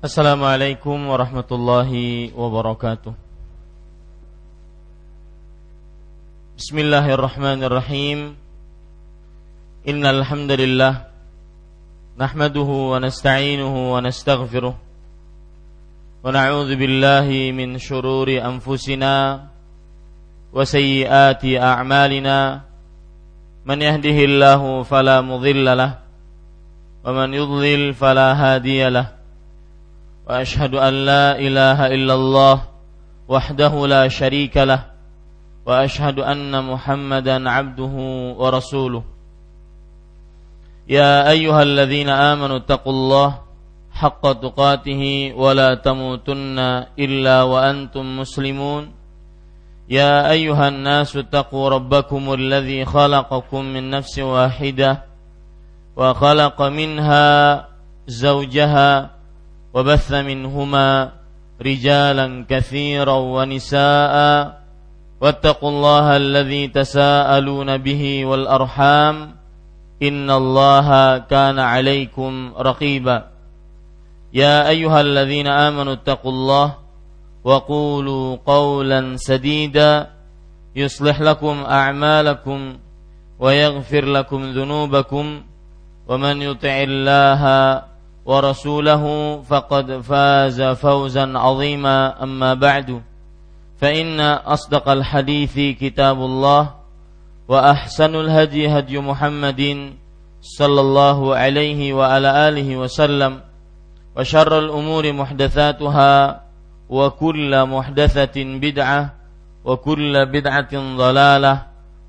Assalamualaikum warahmatullahi wabarakatuh. Bismillahirrahmanirrahim. Innal hamdalillah nahmaduhu wa nasta'inuhu wa nastaghfiruh. Wa na'udzu billahi min shururi anfusina wa sayyiati a'malina. Man yahdihillahu fala mudilla lah wa man yudlil fala واشهد ان لا اله الا الله وحده لا شريك له واشهد ان محمدا عبده ورسوله يا ايها الذين امنوا اتقوا الله حق تقاته ولا تموتن الا وانتم مسلمون يا ايها الناس اتقوا ربكم الذي خلقكم من نفس واحده وخلق منها زوجها وبث منهما رجالا كثيرا ونساء واتقوا الله الذي تساءلون به والأرحام إن الله كان عليكم رقيبا. يا أيها الذين آمنوا اتقوا الله وقولوا قولا سديدا يصلح لكم أعمالكم ويغفر لكم ذنوبكم ومن يطع الله ورسوله فقد فاز فوزا عظيما. أما بعد فإن أصدق الحديث كتاب الله وأحسن الهدي هدي محمد صلى الله عليه وعلى آله وسلم وشر الأمور محدثاتها وكل محدثة بدعة وكل بدعة ضلالة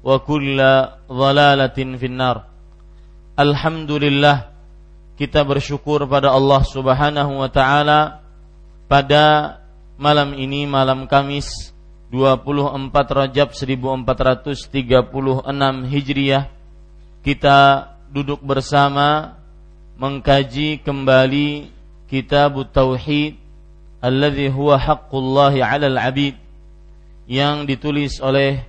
وكل ضلالة في النار. الحمد لله kita bersyukur pada Allah Subhanahu wa taala pada malam ini malam Kamis 24 Rajab 1436 Hijriah kita duduk bersama mengkaji kembali kitab tauhid alladhi huwa haqqullahi 'alal 'abid yang ditulis oleh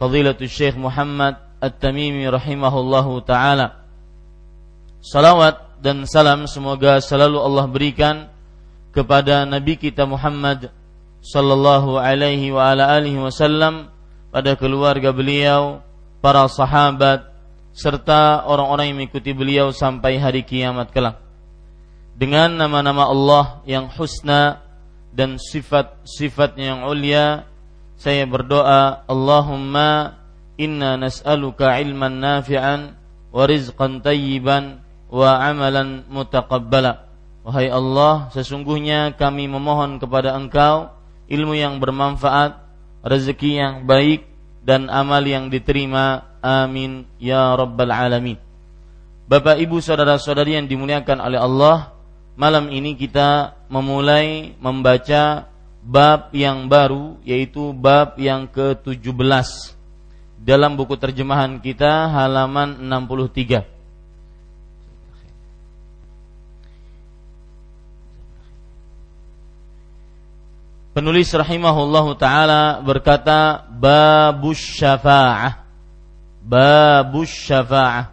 Fadilatul Syekh Muhammad At-Tamimi rahimahullahu taala. Salawat dan salam semoga selalu Allah berikan kepada Nabi kita Muhammad sallallahu alaihi wa ala alihi wasallam pada keluarga beliau, para sahabat serta orang-orang yang mengikuti beliau sampai hari kiamat kelak. Dengan nama-nama Allah yang husna dan sifat-sifatnya yang ulia, saya berdoa, Allahumma inna nas'aluka ilman nafi'an wa rizqan tayyiban wa amalan mutaqabbala. Wahai Allah, sesungguhnya kami memohon kepada Engkau ilmu yang bermanfaat, rezeki yang baik dan amal yang diterima. Amin ya rabbal alamin. Bapak Ibu saudara-saudari yang dimuliakan oleh Allah, malam ini kita memulai membaca bab yang baru yaitu bab yang ke-17 dalam buku terjemahan kita halaman 63. Penulis rahimahullahu taala berkata babus syafa'ah. Babus syafa'ah.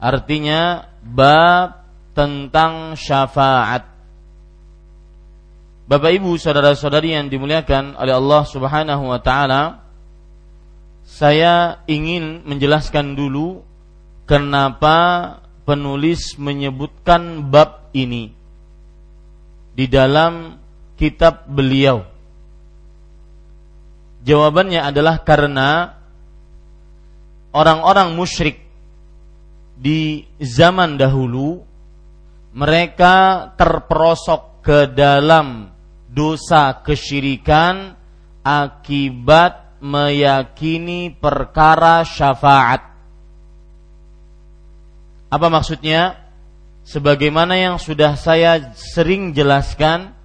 Artinya bab tentang syafaat. Bapak Ibu, saudara-saudari yang dimuliakan oleh Allah Subhanahu wa taala, saya ingin menjelaskan dulu kenapa penulis menyebutkan bab ini di dalam kitab beliau? Jawabannya adalah karena orang-orang musyrik di zaman dahulu mereka terperosok ke dalam dosa kesyirikan akibat meyakini perkara syafaat. Apa maksudnya? Sebagaimana yang sudah saya sering jelaskan,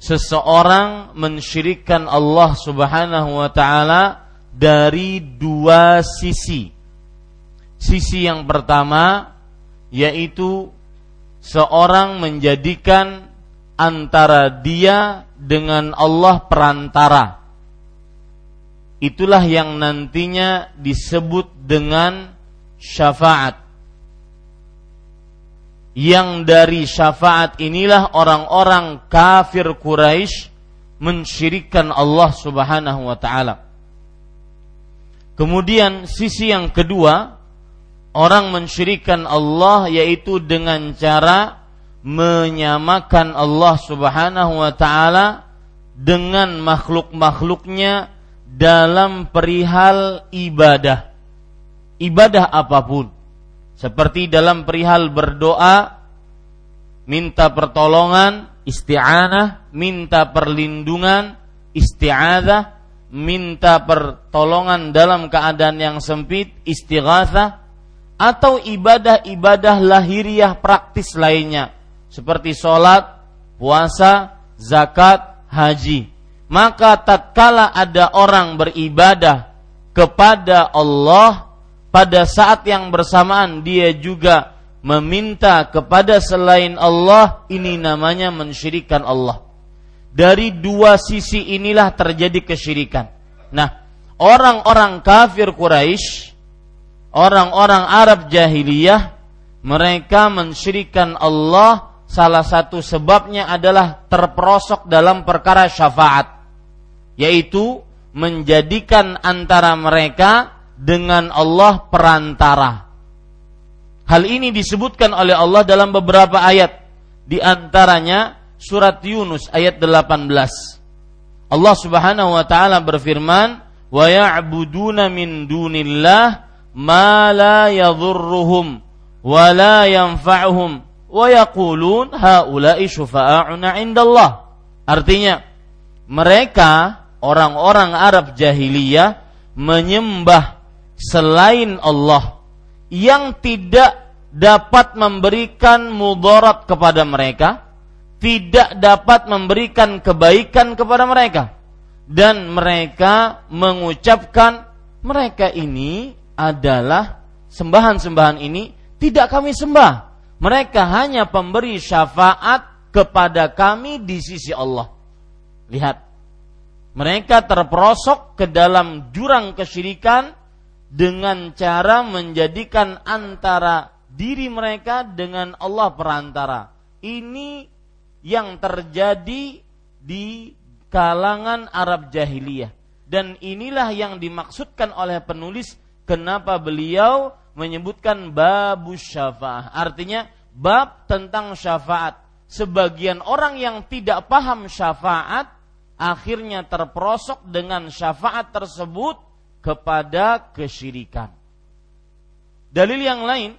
seseorang mensyirikkan Allah Subhanahu wa taala dari dua sisi. Sisi yang pertama yaitu seorang menjadikan antara dia dengan Allah perantara. Itulah yang nantinya disebut dengan syafaat. Yang dari syafaat inilah orang-orang kafir Quraisy mensyirikkan Allah Subhanahu wa taala. Kemudian sisi yang kedua, orang mensyirikkan Allah yaitu dengan cara menyamakan Allah Subhanahu wa taala dengan makhluk-makhluknya dalam perihal ibadah. Ibadah apa pun seperti dalam perihal berdoa, minta pertolongan, isti'anah, minta perlindungan, isti'adzah, minta pertolongan dalam keadaan yang sempit, istighatsah, atau ibadah-ibadah lahiriah praktis lainnya seperti sholat, puasa, zakat, haji. Maka tatkala ada orang beribadah kepada Allah pada saat yang bersamaan dia juga meminta kepada selain Allah ini namanya mensyirikan Allah. Dari dua sisi inilah terjadi kesyirikan. Nah, orang-orang kafir Quraisy, orang-orang Arab jahiliyah, mereka mensyirikan Allah salah satu sebabnya adalah terperosok dalam perkara syafaat yaitu menjadikan antara mereka dengan Allah perantara. Hal ini disebutkan oleh Allah dalam beberapa ayat. Di antaranya surat Yunus ayat 18. Allah Subhanahu wa taala berfirman, "Wa ya'buduna min dunillah ma la yadhurruhum wa la yanfa'uhum wa yaqulun haula'i syufa'auna 'indallah." Artinya, mereka orang-orang Arab jahiliyah menyembah selain Allah yang tidak dapat memberikan mudarat kepada mereka, tidak dapat memberikan kebaikan kepada mereka dan mereka mengucapkan mereka ini adalah sembahan-sembahan ini tidak kami sembah. Mereka hanya pemberi syafaat kepada kami di sisi Allah. Lihat, mereka terperosok ke dalam jurang kesyirikan dengan cara menjadikan antara diri mereka dengan Allah perantara. Ini yang terjadi di kalangan Arab jahiliyah dan inilah yang dimaksudkan oleh penulis kenapa beliau menyebutkan babu syafaat. Artinya bab tentang syafaat. Sebagian orang yang tidak paham syafaat akhirnya terperosok dengan syafaat tersebut kepada kesyirikan. Dalil yang lain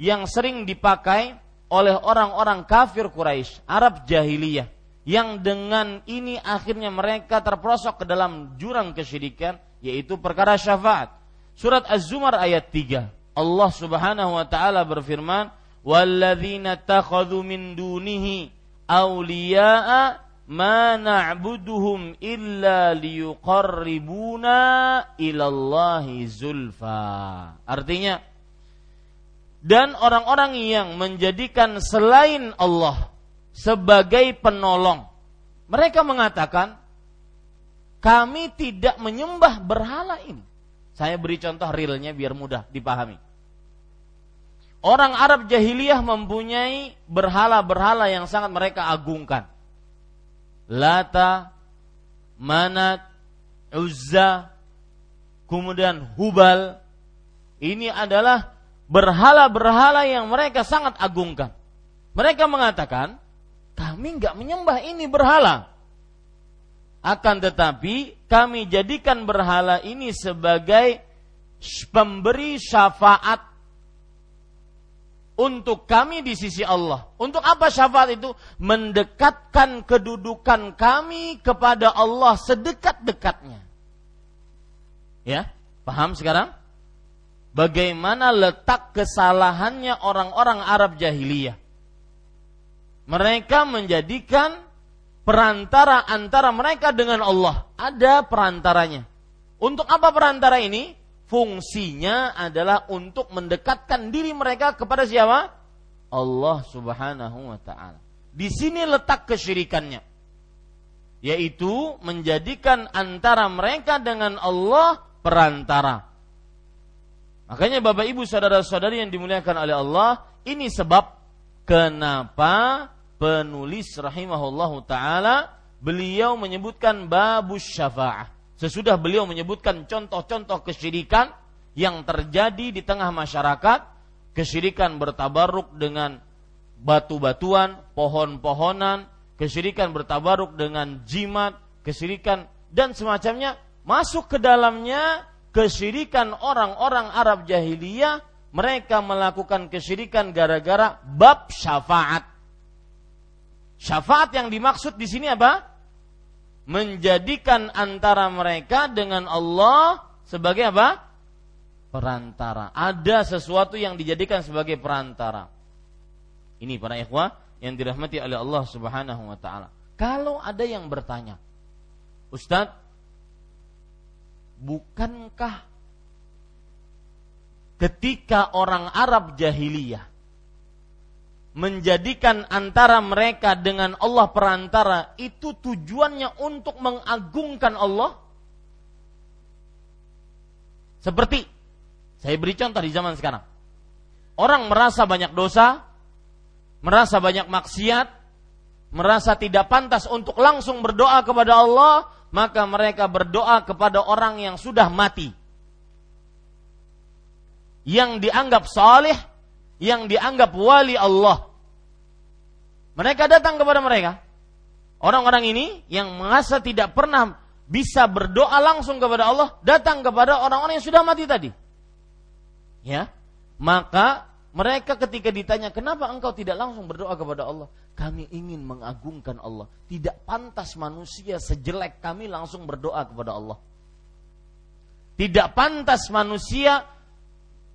yang sering dipakai oleh orang-orang kafir Quraisy, Arab jahiliyah, yang dengan ini akhirnya mereka terperosok ke dalam jurang kesyirikan, yaitu perkara syafaat. Surat Az-Zumar ayat 3. Allah Subhanahu wa taala berfirman, "Walladzina takhadhu min dunihi awliya'a ma na'buduhum illa liyuqarribuna ilallahi zulfa. Artinya dan orang-orang yang menjadikan selain Allah sebagai penolong. Mereka mengatakan kami tidak menyembah berhala ini. Saya beri contoh realnya biar mudah dipahami. Orang Arab jahiliyah mempunyai berhala-berhala yang sangat mereka agungkan Lata, Manat, Uzza, kemudian Hubal. Ini adalah berhala-berhala yang mereka sangat agungkan. Mereka mengatakan, kami nggak menyembah ini berhala. Akan tetapi kami jadikan berhala ini sebagai pemberi syafaat untuk kami di sisi Allah. Untuk apa syafaat itu? Mendekatkan kedudukan kami kepada Allah sedekat-dekatnya. Ya, paham sekarang? Bagaimana letak kesalahannya orang-orang Arab jahiliyah? Mereka menjadikan perantara antara mereka dengan Allah. Ada perantaranya. Untuk apa perantara ini? Fungsinya adalah untuk mendekatkan diri mereka kepada siapa? Allah Subhanahu wa taala. Di sini letak kesyirikannya. Yaitu menjadikan antara mereka dengan Allah perantara. Makanya Bapak Ibu saudara-saudari yang dimuliakan oleh Allah, ini sebab kenapa penulis rahimahullahu taala beliau menyebutkan babus syafa'ah. Sesudah beliau menyebutkan contoh-contoh kesyirikan yang terjadi di tengah masyarakat, kesyirikan bertabaruk dengan batu-batuan, pohon-pohonan, kesyirikan bertabaruk dengan jimat, kesyirikan dan semacamnya masuk ke dalamnya kesyirikan orang-orang Arab jahiliyah mereka melakukan kesyirikan gara-gara bab syafaat. Syafaat yang dimaksud di sini apa? Menjadikan antara mereka dengan Allah sebagai apa? Perantara. Ada sesuatu yang dijadikan sebagai perantara. Ini para ikhwah yang dirahmati oleh Allah Subhanahu wa taala. Kalau ada yang bertanya, Ustadz, bukankah ketika orang Arab jahiliyah menjadikan antara mereka dengan Allah perantara itu tujuannya untuk mengagungkan Allah? Seperti saya beri contoh di zaman sekarang. Orang merasa banyak dosa, merasa banyak maksiat, merasa tidak pantas untuk langsung berdoa kepada Allah, maka mereka berdoa kepada orang yang sudah mati yang dianggap saleh, yang dianggap wali Allah. Mereka datang kepada mereka. Orang-orang ini yang merasa tidak pernah bisa berdoa langsung kepada Allah, datang kepada orang-orang yang sudah mati tadi. Ya. Maka mereka ketika ditanya, "Kenapa engkau tidak langsung berdoa kepada Allah?" Kami ingin mengagungkan Allah. Tidak pantas manusia sejelek kami langsung berdoa kepada Allah. Tidak pantas manusia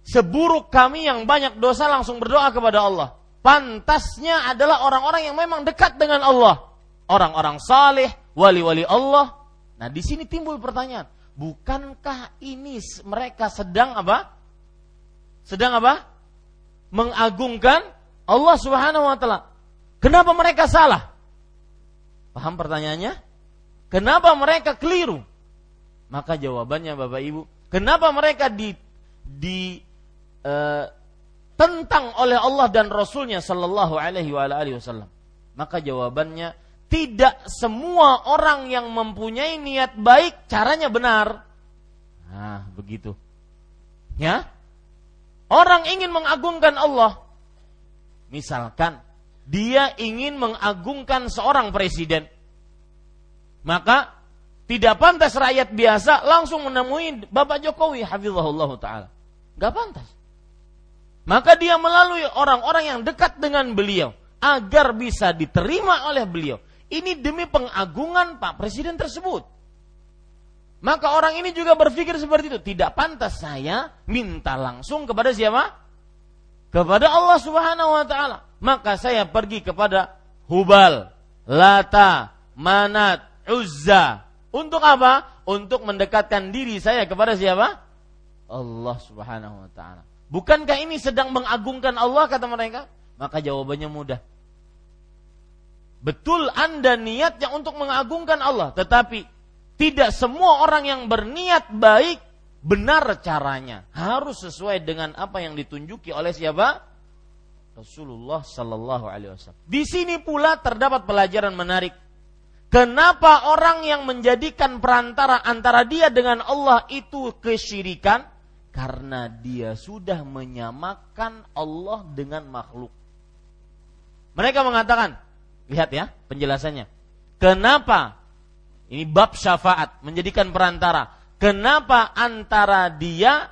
seburuk kami yang banyak dosa langsung berdoa kepada Allah. Pantasnya adalah orang-orang yang memang dekat dengan Allah. Orang-orang saleh, wali-wali Allah. Nah, di sini timbul pertanyaan, bukankah ini mereka sedang apa? Sedang apa? Mengagungkan Allah Subhanahu wa taala. Kenapa mereka salah? Paham pertanyaannya? Kenapa mereka keliru? Maka jawabannya Bapak Ibu, kenapa mereka di di Eh, tentang oleh Allah dan Rasulnya Sallallahu Alaihi Wasallam? Maka jawabannya tidak semua orang yang mempunyai niat baik caranya benar. Nah, begitu. Ya, orang ingin mengagungkan Allah. Misalkan dia ingin mengagungkan seorang presiden, maka tidak pantas rakyat biasa langsung menemui Bapak Jokowi, hafizahullah taala. Gak pantas. Maka dia melalui orang-orang yang dekat dengan beliau agar bisa diterima oleh beliau. Ini demi pengagungan Pak Presiden tersebut. Maka orang ini juga berpikir seperti itu. Tidak pantas saya minta langsung kepada siapa? Kepada Allah Subhanahu wa taala. Maka saya pergi kepada Hubal, Lata, Manat, Uzza. Untuk apa? Untuk mendekatkan diri saya kepada siapa? Allah Subhanahu wa taala. Bukankah ini sedang mengagungkan Allah kata mereka? Maka jawabannya mudah. Betul Anda niatnya untuk mengagungkan Allah, tetapi tidak semua orang yang berniat baik benar caranya. Harus sesuai dengan apa yang ditunjuki oleh siapa? Rasulullah Sallallahu Alaihi Wasallam. Di sini pula terdapat pelajaran menarik. Kenapa orang yang menjadikan perantara antara dia dengan Allah itu kesyirikan? Karena dia sudah menyamakan Allah dengan makhluk. Mereka mengatakan, lihat ya penjelasannya. Kenapa ini bab syafaat menjadikan perantara? Kenapa antara dia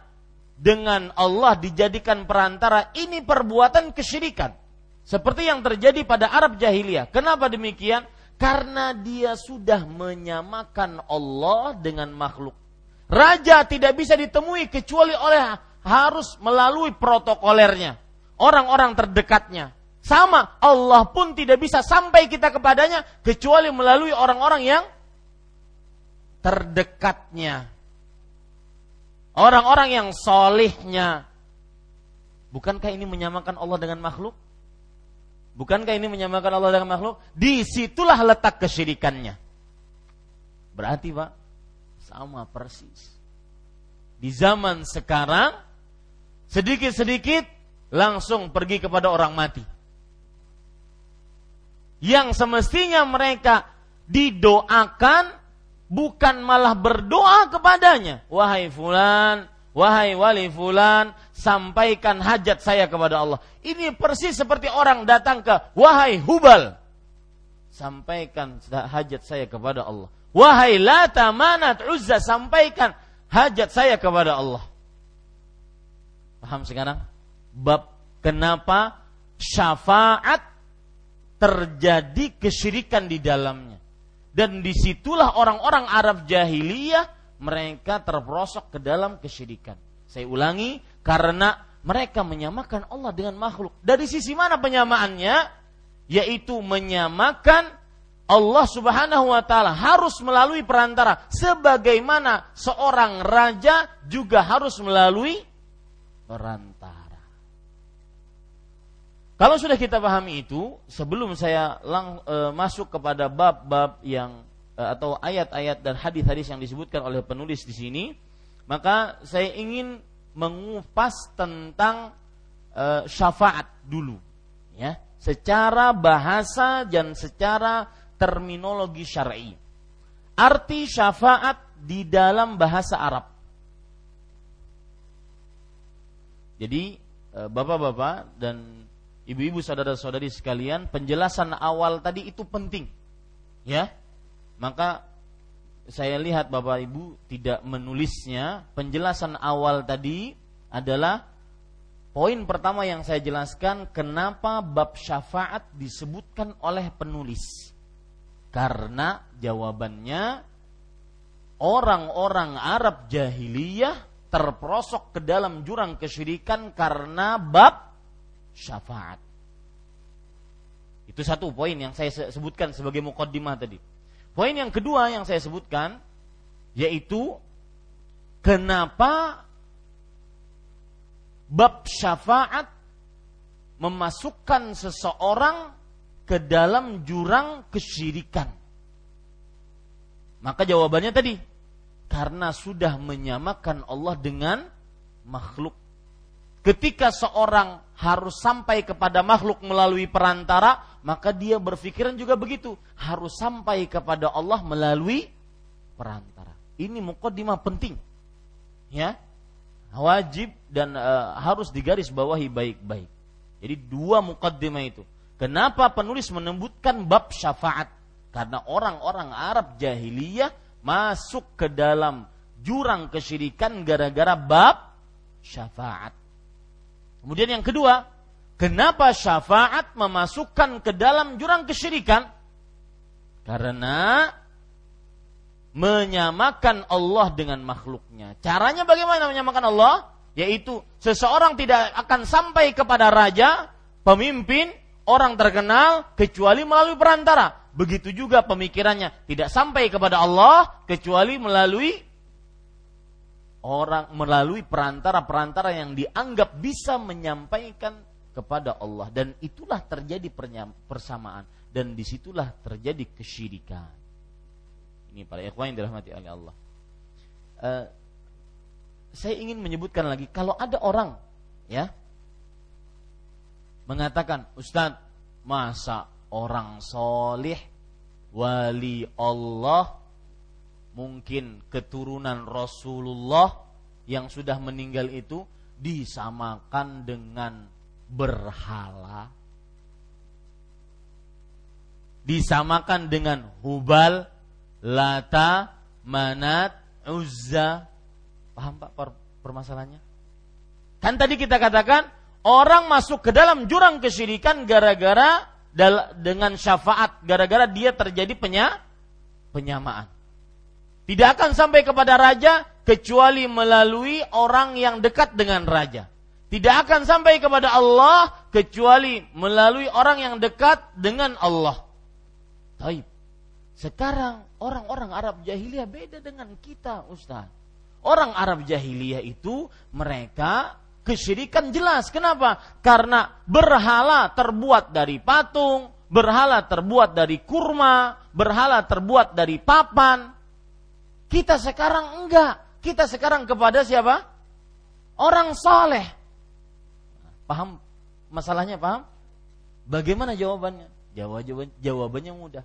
dengan Allah dijadikan perantara? Ini perbuatan kesyirikan. Seperti yang terjadi pada Arab jahiliyah. Kenapa demikian? Karena dia sudah menyamakan Allah dengan makhluk. Raja tidak bisa ditemui kecuali oleh harus melalui protokolernya. Orang-orang terdekatnya. Sama, Allah pun tidak bisa sampai kita kepadanya kecuali melalui orang-orang yang terdekatnya. Orang-orang yang solihnya. Bukankah ini menyamakan Allah dengan makhluk? Bukankah ini menyamakan Allah dengan makhluk? Di situlah letak kesyirikannya. Berarti Pak, sama persis. Di zaman sekarang sedikit-sedikit langsung pergi kepada orang mati. yang semestinya mereka didoakan bukan malah berdoa kepadanya. Wahai fulan, wahai wali fulan, sampaikan hajat saya kepada Allah. Ini persis seperti orang datang ke wahai Hubal. Sampaikan hajat saya kepada Allah. Wahai Lata Manat Uzza, sampaikan hajat saya kepada Allah. Paham sekarang? Bab kenapa syafaat terjadi kesyirikan di dalamnya. Dan di situlah orang-orang Arab jahiliyah mereka terperosok ke dalam kesyirikan. Saya ulangi, karena mereka menyamakan Allah dengan makhluk. Dari sisi mana penyamaannya? Yaitu menyamakan Allah Subhanahu wa taala harus melalui perantara sebagaimana seorang raja juga harus melalui perantara. Kalau sudah kita pahami itu, sebelum saya lang, e, masuk kepada bab-bab yang e, atau ayat-ayat dan hadis-hadis yang disebutkan oleh penulis di sini, maka saya ingin mengupas tentang e, syafaat dulu, ya, secara bahasa dan secara terminologi syar'i. Arti syafaat di dalam bahasa Arab. Jadi e, bapak-bapak dan ibu-ibu saudara-saudari sekalian, penjelasan awal tadi itu penting. Ya. Maka saya lihat Bapak Ibu tidak menulisnya. Penjelasan awal tadi adalah poin pertama yang saya jelaskan kenapa bab syafaat disebutkan oleh penulis. Karena jawabannya orang-orang Arab jahiliyah terperosok ke dalam jurang kesyirikan karena bab syafaat. Itu satu poin yang saya sebutkan sebagai mukaddimah tadi. Poin yang kedua yang saya sebutkan yaitu kenapa bab syafaat memasukkan seseorang ke dalam jurang kesyirikan. Maka jawabannya tadi karena sudah menyamakan Allah dengan makhluk Ketika seorang harus sampai kepada makhluk melalui perantara, maka dia berpikiran juga begitu, harus sampai kepada Allah melalui perantara. Ini mukaddimah penting. Ya. Wajib dan e, harus digaris bawahi baik-baik. Jadi dua mukaddimah itu. Kenapa penulis menyebutkan bab syafaat? Karena orang-orang Arab jahiliyah masuk ke dalam jurang kesyirikan gara-gara bab syafaat. Kemudian yang kedua, kenapa syafaat memasukkan ke dalam jurang kesyirikan? Karena menyamakan Allah dengan makhluknya. Caranya bagaimana menyamakan Allah? Yaitu seseorang tidak akan sampai kepada raja, pemimpin, orang terkenal kecuali melalui perantara. Begitu juga pemikirannya tidak sampai kepada Allah kecuali melalui orang melalui perantara-perantara yang dianggap bisa menyampaikan kepada Allah dan itulah terjadi persamaan dan di situlah terjadi kesyirikan. Ini para ikhwan yang dirahmati oleh Allah. Uh, saya ingin menyebutkan lagi kalau ada orang ya mengatakan Ustadz masa orang solih wali Allah mungkin keturunan Rasulullah yang sudah meninggal itu disamakan dengan berhala disamakan dengan Hubal, Lata, Manat, Uzza. Paham Pak permasalahannya? Kan tadi kita katakan orang masuk ke dalam jurang kesyirikan gara-gara dengan syafaat, gara-gara dia terjadi penya, penyamaan. Tidak akan sampai kepada raja kecuali melalui orang yang dekat dengan raja. Tidak akan sampai kepada Allah kecuali melalui orang yang dekat dengan Allah. Taib. Sekarang orang-orang Arab jahiliyah beda dengan kita, Ustaz. Orang Arab jahiliyah itu mereka kesyirikan jelas. Kenapa? Karena berhala terbuat dari patung, berhala terbuat dari kurma, berhala terbuat dari papan, kita sekarang enggak. Kita sekarang kepada siapa? Orang soleh. Paham masalahnya? Paham? Bagaimana jawabannya? Jawaban, jawabannya mudah.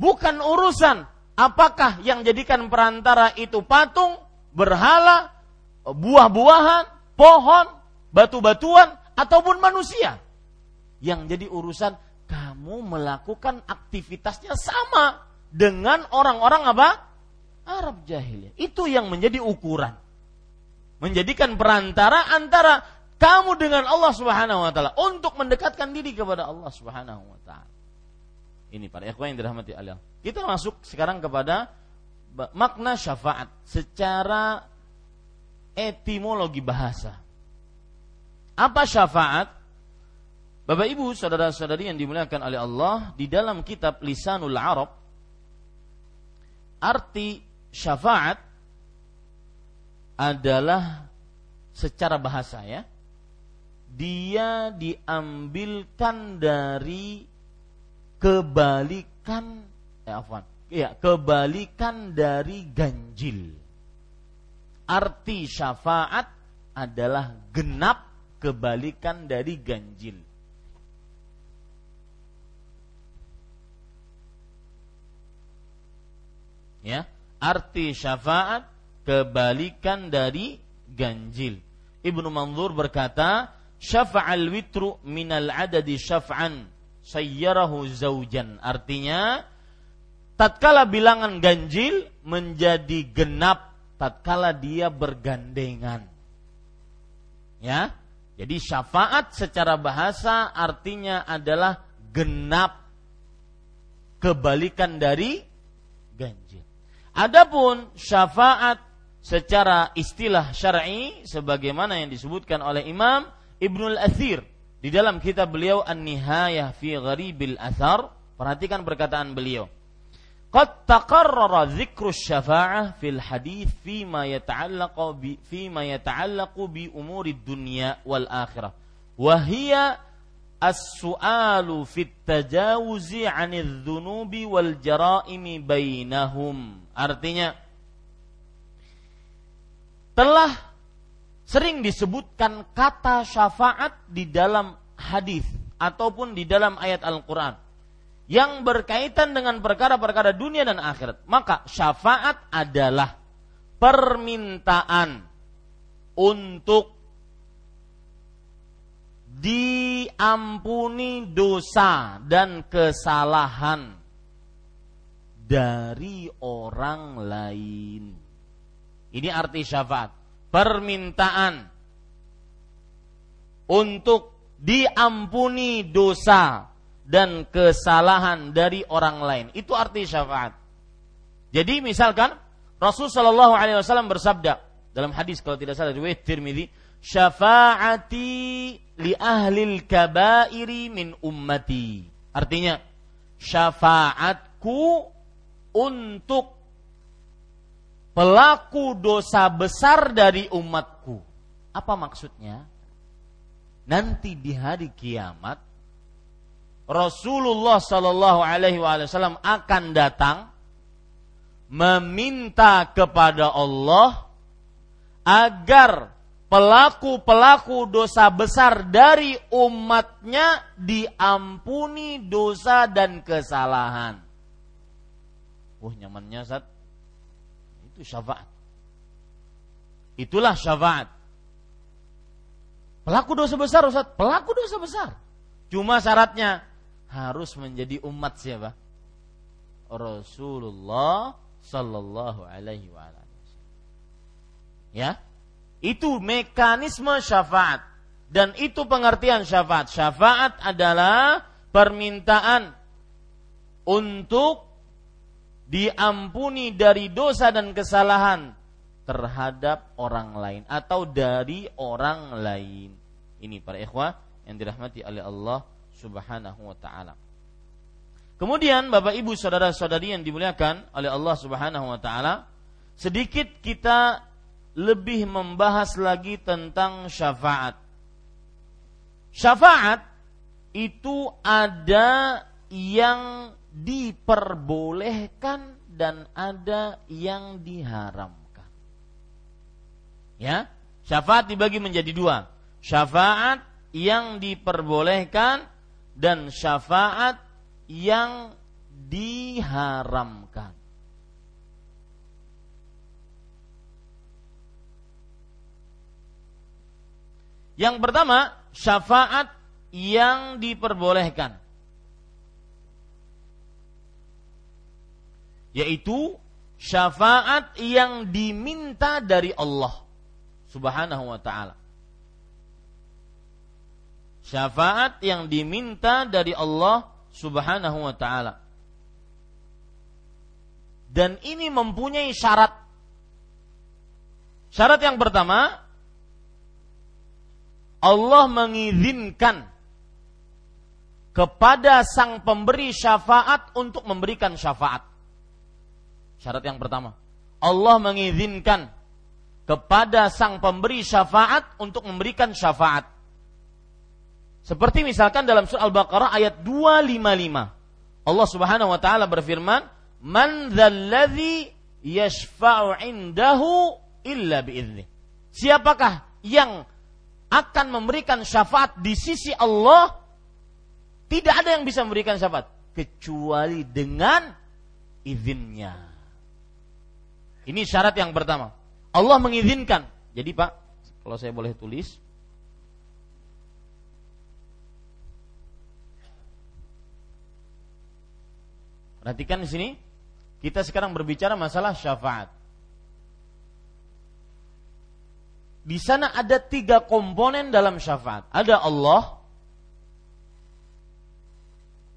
Bukan urusan apakah yang jadikan perantara itu patung, berhala, buah-buahan, pohon, batu-batuan, ataupun manusia. Yang jadi urusan kamu melakukan aktivitasnya sama dengan orang-orang apa? Arab jahiliyah. Itu yang menjadi ukuran. Menjadikan perantara antara kamu dengan Allah Subhanahu wa taala untuk mendekatkan diri kepada Allah Subhanahu wa taala. Ini para ikhwan yang dirahmati Allah. Kita masuk sekarang kepada makna syafaat secara etimologi bahasa. Apa syafaat? Bapak Ibu, saudara-saudari yang dimuliakan oleh Allah, di dalam kitab Lisanul Arab arti syafaat adalah secara bahasa ya. Dia diambilkan dari kebalikan ya. Ya, kebalikan dari ganjil. Arti syafaat adalah genap kebalikan dari ganjil. ya arti syafaat kebalikan dari ganjil Ibnu Manzur berkata syafa'al witru minal adadi syaf'an sayyarahu zaujan artinya tatkala bilangan ganjil menjadi genap tatkala dia bergandengan. Ya? Jadi syafaat secara bahasa artinya adalah genap kebalikan dari ganjil. Adapun syafaat secara istilah syar'i sebagaimana yang disebutkan oleh Imam Ibnul Athir di dalam kitab beliau An-Nihayah fi Gharibil Athar, perhatikan perkataan beliau. Qad taqarrara dzikru syafa'ah fil hadis fi ma yata'allaqu bi fi ma yata'allaqu bi umuri dunya wal akhirah. Wa hiya as-su'alu fit tajawuzi 'anil dzunubi wal jaraimi bainahum. Artinya telah sering disebutkan kata syafaat di dalam hadis ataupun di dalam ayat Al-Qur'an yang berkaitan dengan perkara-perkara dunia dan akhirat. Maka syafaat adalah permintaan untuk diampuni dosa dan kesalahan dari orang lain. Ini arti syafaat. Permintaan untuk diampuni dosa dan kesalahan dari orang lain. Itu arti syafaat. Jadi misalkan Rasul Shallallahu Alaihi Wasallam bersabda dalam hadis kalau tidak salah riwayat Tirmidzi, syafaati li ahlil kabairi min ummati. Artinya syafaatku untuk pelaku dosa besar dari umatku. Apa maksudnya? Nanti di hari kiamat Rasulullah Shallallahu Alaihi Wasallam akan datang meminta kepada Allah agar pelaku-pelaku dosa besar dari umatnya diampuni dosa dan kesalahan. Wah nyamannya saat itu syafaat. Itulah syafaat. Pelaku dosa besar Ustaz, pelaku dosa besar. Cuma syaratnya harus menjadi umat siapa? Rasulullah sallallahu alaihi wa Ya, itu mekanisme syafaat. Dan itu pengertian syafaat. Syafaat adalah permintaan untuk diampuni dari dosa dan kesalahan terhadap orang lain atau dari orang lain. Ini para ikhwah yang dirahmati oleh Allah Subhanahu wa taala. Kemudian Bapak Ibu saudara-saudari yang dimuliakan oleh Allah Subhanahu wa taala, sedikit kita lebih membahas lagi tentang syafaat. Syafaat itu ada yang diperbolehkan dan ada yang diharamkan. Ya, syafaat dibagi menjadi dua. Syafaat yang diperbolehkan dan syafaat yang diharamkan. Yang pertama, syafaat yang diperbolehkan. Yaitu syafaat yang diminta dari Allah Subhanahu wa taala. Syafaat yang diminta dari Allah Subhanahu wa taala. Dan ini mempunyai syarat. Syarat yang pertama, Allah mengizinkan kepada sang pemberi syafaat untuk memberikan syafaat. Syarat yang pertama, Allah mengizinkan kepada sang pemberi syafaat untuk memberikan syafaat. Seperti misalkan dalam surah Al-Baqarah ayat 255. Allah Subhanahu wa taala berfirman, "Man dzalladzi yashfa'u 'indahu illa bi'idznih." Siapakah yang akan memberikan syafaat di sisi Allah, tidak ada yang bisa memberikan syafaat kecuali dengan izinnya. Ini syarat yang pertama. Allah mengizinkan. Jadi Pak, kalau saya boleh tulis, Perhatikan di sini, kita sekarang berbicara masalah syafaat. di sana ada tiga komponen dalam syafaat. Ada Allah,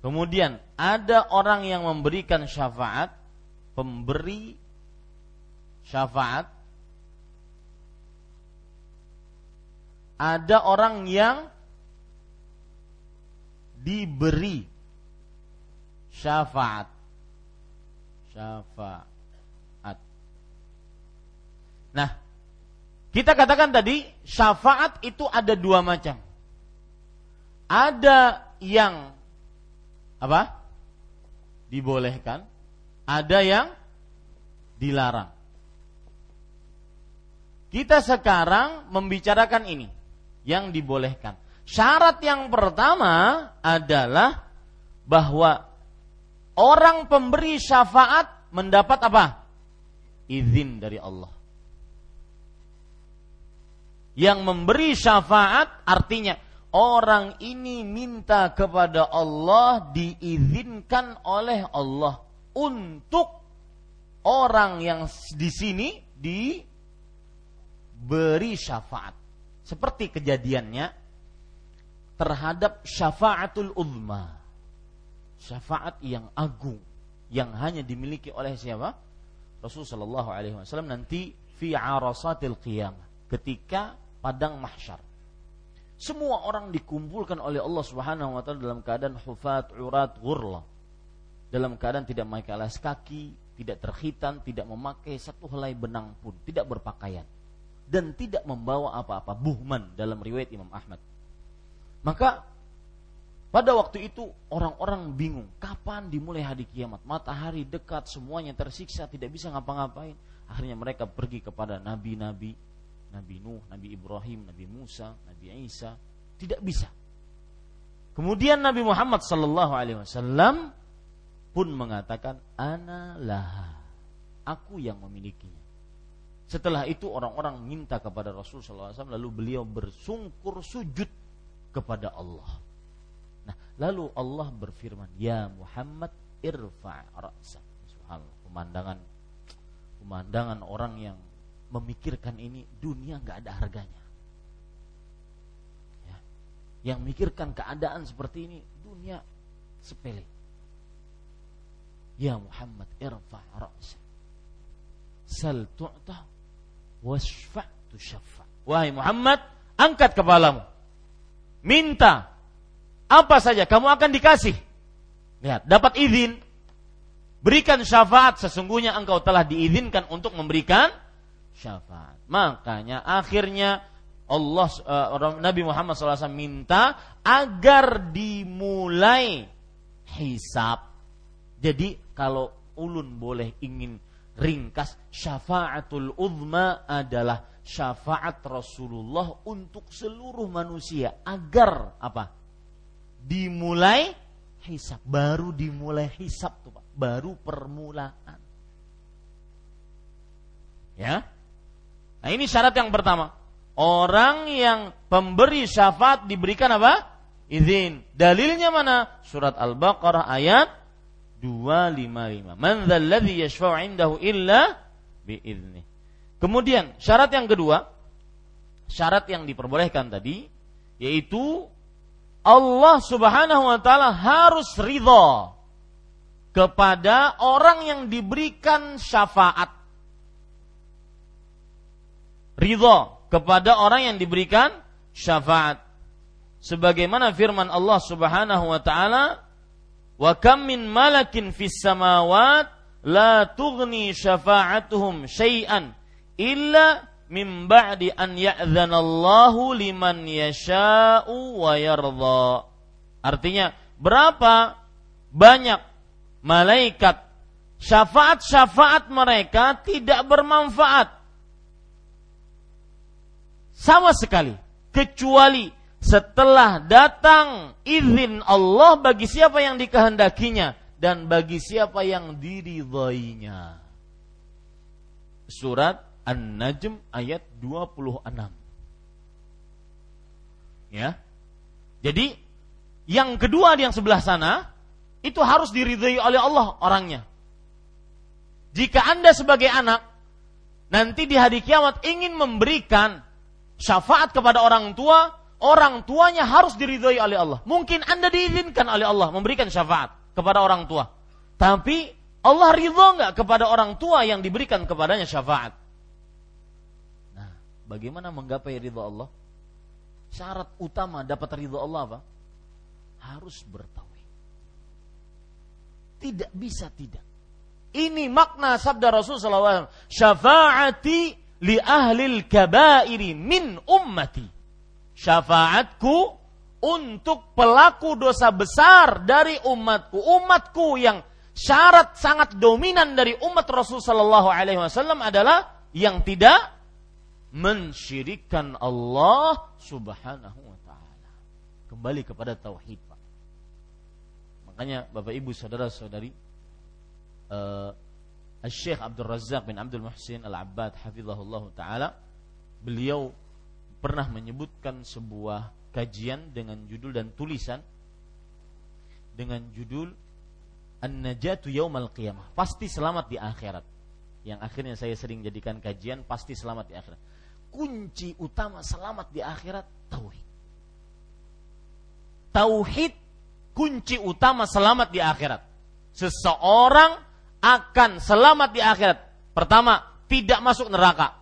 kemudian ada orang yang memberikan syafaat, pemberi syafaat, ada orang yang diberi syafaat. Syafaat. Nah, kita katakan tadi syafaat itu ada dua macam. Ada yang apa? Dibolehkan, ada yang dilarang. Kita sekarang membicarakan ini yang dibolehkan. Syarat yang pertama adalah bahwa orang pemberi syafaat mendapat apa? Izin dari Allah yang memberi syafaat artinya orang ini minta kepada Allah diizinkan oleh Allah untuk orang yang di sini diberi syafaat. Seperti kejadiannya terhadap syafaatul uzma. Syafaat yang agung yang hanya dimiliki oleh siapa? Rasulullah Shallallahu alaihi wasallam nanti fi arasatil qiyamah ketika padang mahsyar. Semua orang dikumpulkan oleh Allah Subhanahu wa taala dalam keadaan hufat, urat, ghurla. Dalam keadaan tidak memakai alas kaki, tidak terhitan, tidak memakai satu helai benang pun, tidak berpakaian dan tidak membawa apa-apa buhman dalam riwayat Imam Ahmad. Maka pada waktu itu orang-orang bingung kapan dimulai hari kiamat. Matahari dekat, semuanya tersiksa, tidak bisa ngapa-ngapain. Akhirnya mereka pergi kepada nabi-nabi, Nabi Nuh, Nabi Ibrahim, Nabi Musa, Nabi Isa, tidak bisa. Kemudian Nabi Muhammad sallallahu alaihi wasallam pun mengatakan ana laha. Aku yang memilikinya. Setelah itu orang-orang minta kepada Rasul sallallahu alaihi wasallam lalu beliau bersungkur sujud kepada Allah. Lalu Allah berfirman, "Ya Muhammad, irfa' ra'sak." Subhanallah, pemandangan pemandangan orang yang memikirkan ini dunia nggak ada harganya. Ya. Yang mikirkan keadaan seperti ini dunia sepele. Ya Muhammad irfa ra'sa. Sal tu'ta wasfa' tushaffa. Wahai Muhammad, angkat kepalamu. Minta apa saja kamu akan dikasih. Lihat, dapat izin. Berikan syafaat sesungguhnya engkau telah diizinkan untuk memberikan syafaat. Makanya akhirnya Allah uh, Nabi Muhammad SAW minta agar dimulai hisab. Jadi kalau ulun boleh ingin ringkas syafaatul uzma adalah syafaat Rasulullah untuk seluruh manusia agar apa? Dimulai hisap. Baru dimulai hisap tuh Pak. Baru permulaan. Ya. Nah ini syarat yang pertama. Orang yang pemberi syafaat diberikan apa? Izin. Dalilnya mana? Surat Al-Baqarah ayat 255. Man dzalladzi yashfa'u 'indahu illa biizni. Kemudian syarat yang kedua, syarat yang diperbolehkan tadi yaitu Allah Subhanahu wa taala harus ridha kepada orang yang diberikan syafaat. Ridha kepada orang yang diberikan syafaat. Sebagaimana firman Allah Subhanahu wa taala, "Wa kam min malakin fis samawat la tughni syafa'atuhum syai'an illa min ba'di an ya'dzanallahu liman yasha'u wa yardha." Artinya, berapa banyak malaikat syafaat-syafaat mereka tidak bermanfaat sama sekali kecuali setelah datang izin Allah bagi siapa yang dikehendakinya dan bagi siapa yang diridhoinya. Surat An-Najm ayat 26. Ya. Jadi yang kedua yang sebelah sana itu harus diridhoi oleh Allah orangnya. Jika Anda sebagai anak nanti di hari kiamat ingin memberikan syafaat kepada orang tua, orang tuanya harus diridhoi oleh Allah. Mungkin Anda diizinkan oleh Allah memberikan syafaat kepada orang tua. Tapi Allah ridho nggak kepada orang tua yang diberikan kepadanya syafaat? Bagaimana menggapai ridho Allah? Syarat utama dapat ridho Allah apa? Harus bertauhid. Tidak bisa tidak. Ini makna sabda Rasul SAW. Syafaati li ahlil kabairi min ummati. Syafaatku untuk pelaku dosa besar dari umatku. Umatku yang syarat sangat dominan dari umat Rasul Sallallahu Alaihi Wasallam adalah yang tidak mensyirikan Allah Subhanahu Wa Taala. Kembali kepada tauhid, Pak. Makanya Bapak Ibu saudara-saudari, eh, Syekh Abdul Razak bin Abdul Muhsin Al-Abbad hafizahullah taala beliau pernah menyebutkan sebuah kajian dengan judul dan tulisan dengan judul An-Najatu Yaumal Qiyamah. Pasti selamat di akhirat. Yang akhirnya saya sering jadikan kajian pasti selamat di akhirat. Kunci utama selamat di akhirat tauhid. Tauhid kunci utama selamat di akhirat. Seseorang akan selamat di akhirat. Pertama, tidak masuk neraka.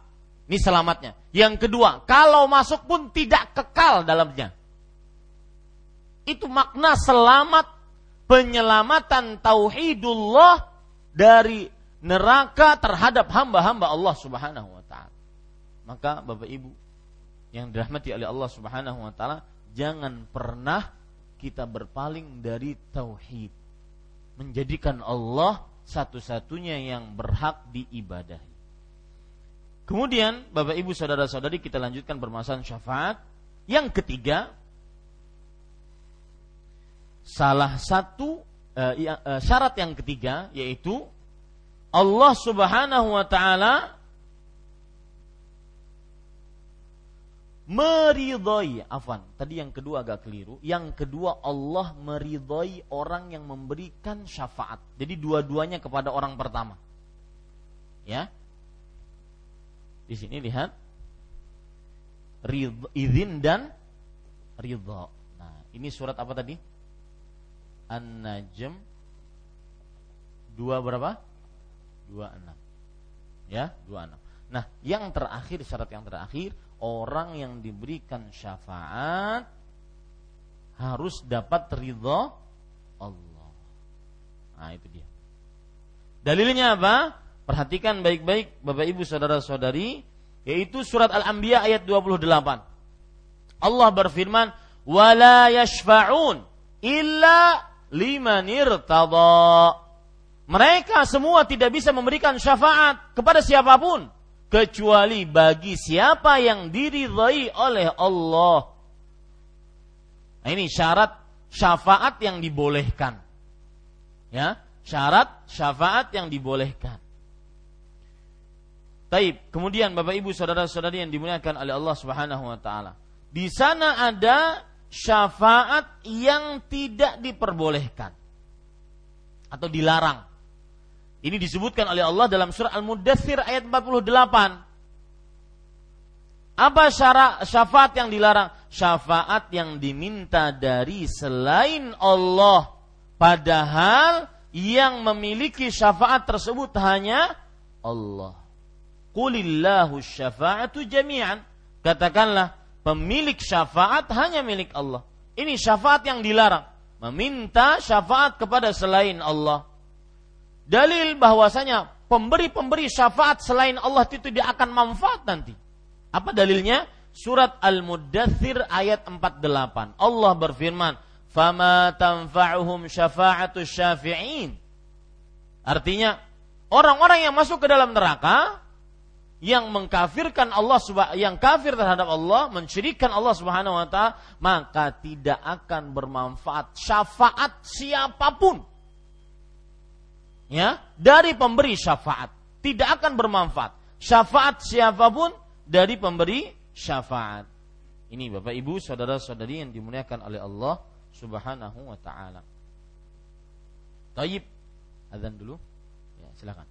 Ini selamatnya. Yang kedua, kalau masuk pun tidak kekal dalamnya. Itu makna selamat penyelamatan tauhidullah dari neraka terhadap hamba-hamba Allah Subhanahu wa. Maka Bapak Ibu yang dirahmati oleh Allah Subhanahu wa taala, jangan pernah kita berpaling dari tauhid. Menjadikan Allah satu-satunya yang berhak diibadahi. Kemudian Bapak Ibu saudara-saudari kita lanjutkan permasalahan syafaat. Yang ketiga salah satu uh, uh, syarat yang ketiga yaitu Allah Subhanahu wa taala meridhoi. Afan tadi yang kedua agak keliru. Yang kedua Allah meridhoi orang yang memberikan syafaat. Jadi dua-duanya kepada orang pertama. Ya? Di sini lihat. Ridho, izin dan ridho. Nah ini surat apa tadi? An-Najm. Dua berapa? Dua enam. Ya dua enam. Nah yang terakhir syarat yang terakhir orang yang diberikan syafaat harus dapat ridho Allah. Nah, itu dia. Dalilnya apa? Perhatikan baik-baik Bapak Ibu saudara-saudari, yaitu surat Al-Anbiya ayat 28. Allah berfirman, "Wala yashfa'un illa liman irtada." Mereka semua tidak bisa memberikan syafaat kepada siapa pun kecuali bagi siapa yang diridhai oleh Allah. Nah, ini syarat syafaat yang dibolehkan. Ya, syarat syafaat yang dibolehkan. Taib. Kemudian Bapak Ibu saudara-saudari yang dimuliakan oleh Allah Subhanahu wa taala. Di sana ada syafaat yang tidak diperbolehkan atau dilarang. Ini disebutkan oleh Allah dalam surah Al-Mudathir ayat 48. Apa syarat syafaat yang dilarang? Syafaat yang diminta dari selain Allah. Padahal yang memiliki syafaat tersebut hanya Allah. Qulillahu syafa'atu jami'an. Katakanlah, pemilik syafaat hanya milik Allah. Ini syafaat yang dilarang. Meminta syafaat kepada selain Allah. Dalil bahwasanya pemberi-pemberi syafaat selain Allah itu dia akan manfaat nanti. Apa dalilnya? Surat Al-Muddathir ayat 48. Allah berfirman, "Fama tanfa'uhum syafa'atu syafi'in." Artinya, orang-orang yang masuk ke dalam neraka yang mengkafirkan Allah yang kafir terhadap Allah, mensyirikan Allah Subhanahu wa taala, maka tidak akan bermanfaat syafaat siapa pun. Ya, dari pemberi syafaat tidak akan bermanfaat. Syafaat siapa pun dari pemberi syafaat. Ini Bapak Ibu, saudara-saudari yang dimuliakan oleh Allah Subhanahu wa taala. Taib. Azan dulu. Ya, silakan.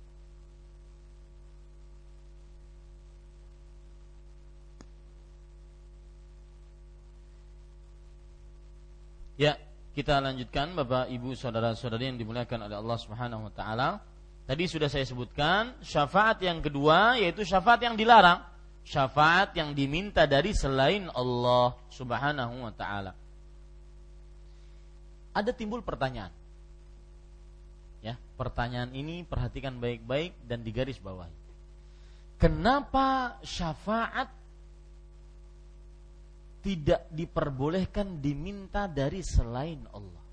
Ya, kita lanjutkan Bapak Ibu saudara-saudari yang dimuliakan oleh Allah Subhanahu wa taala. Tadi sudah saya sebutkan syafaat yang kedua yaitu syafaat yang dilarang, syafaat yang diminta dari selain Allah Subhanahu wa taala. Ada timbul pertanyaan. Ya, pertanyaan ini perhatikan baik-baik dan digaris bawahi. Kenapa syafaat tidak diperbolehkan diminta dari selain Allah.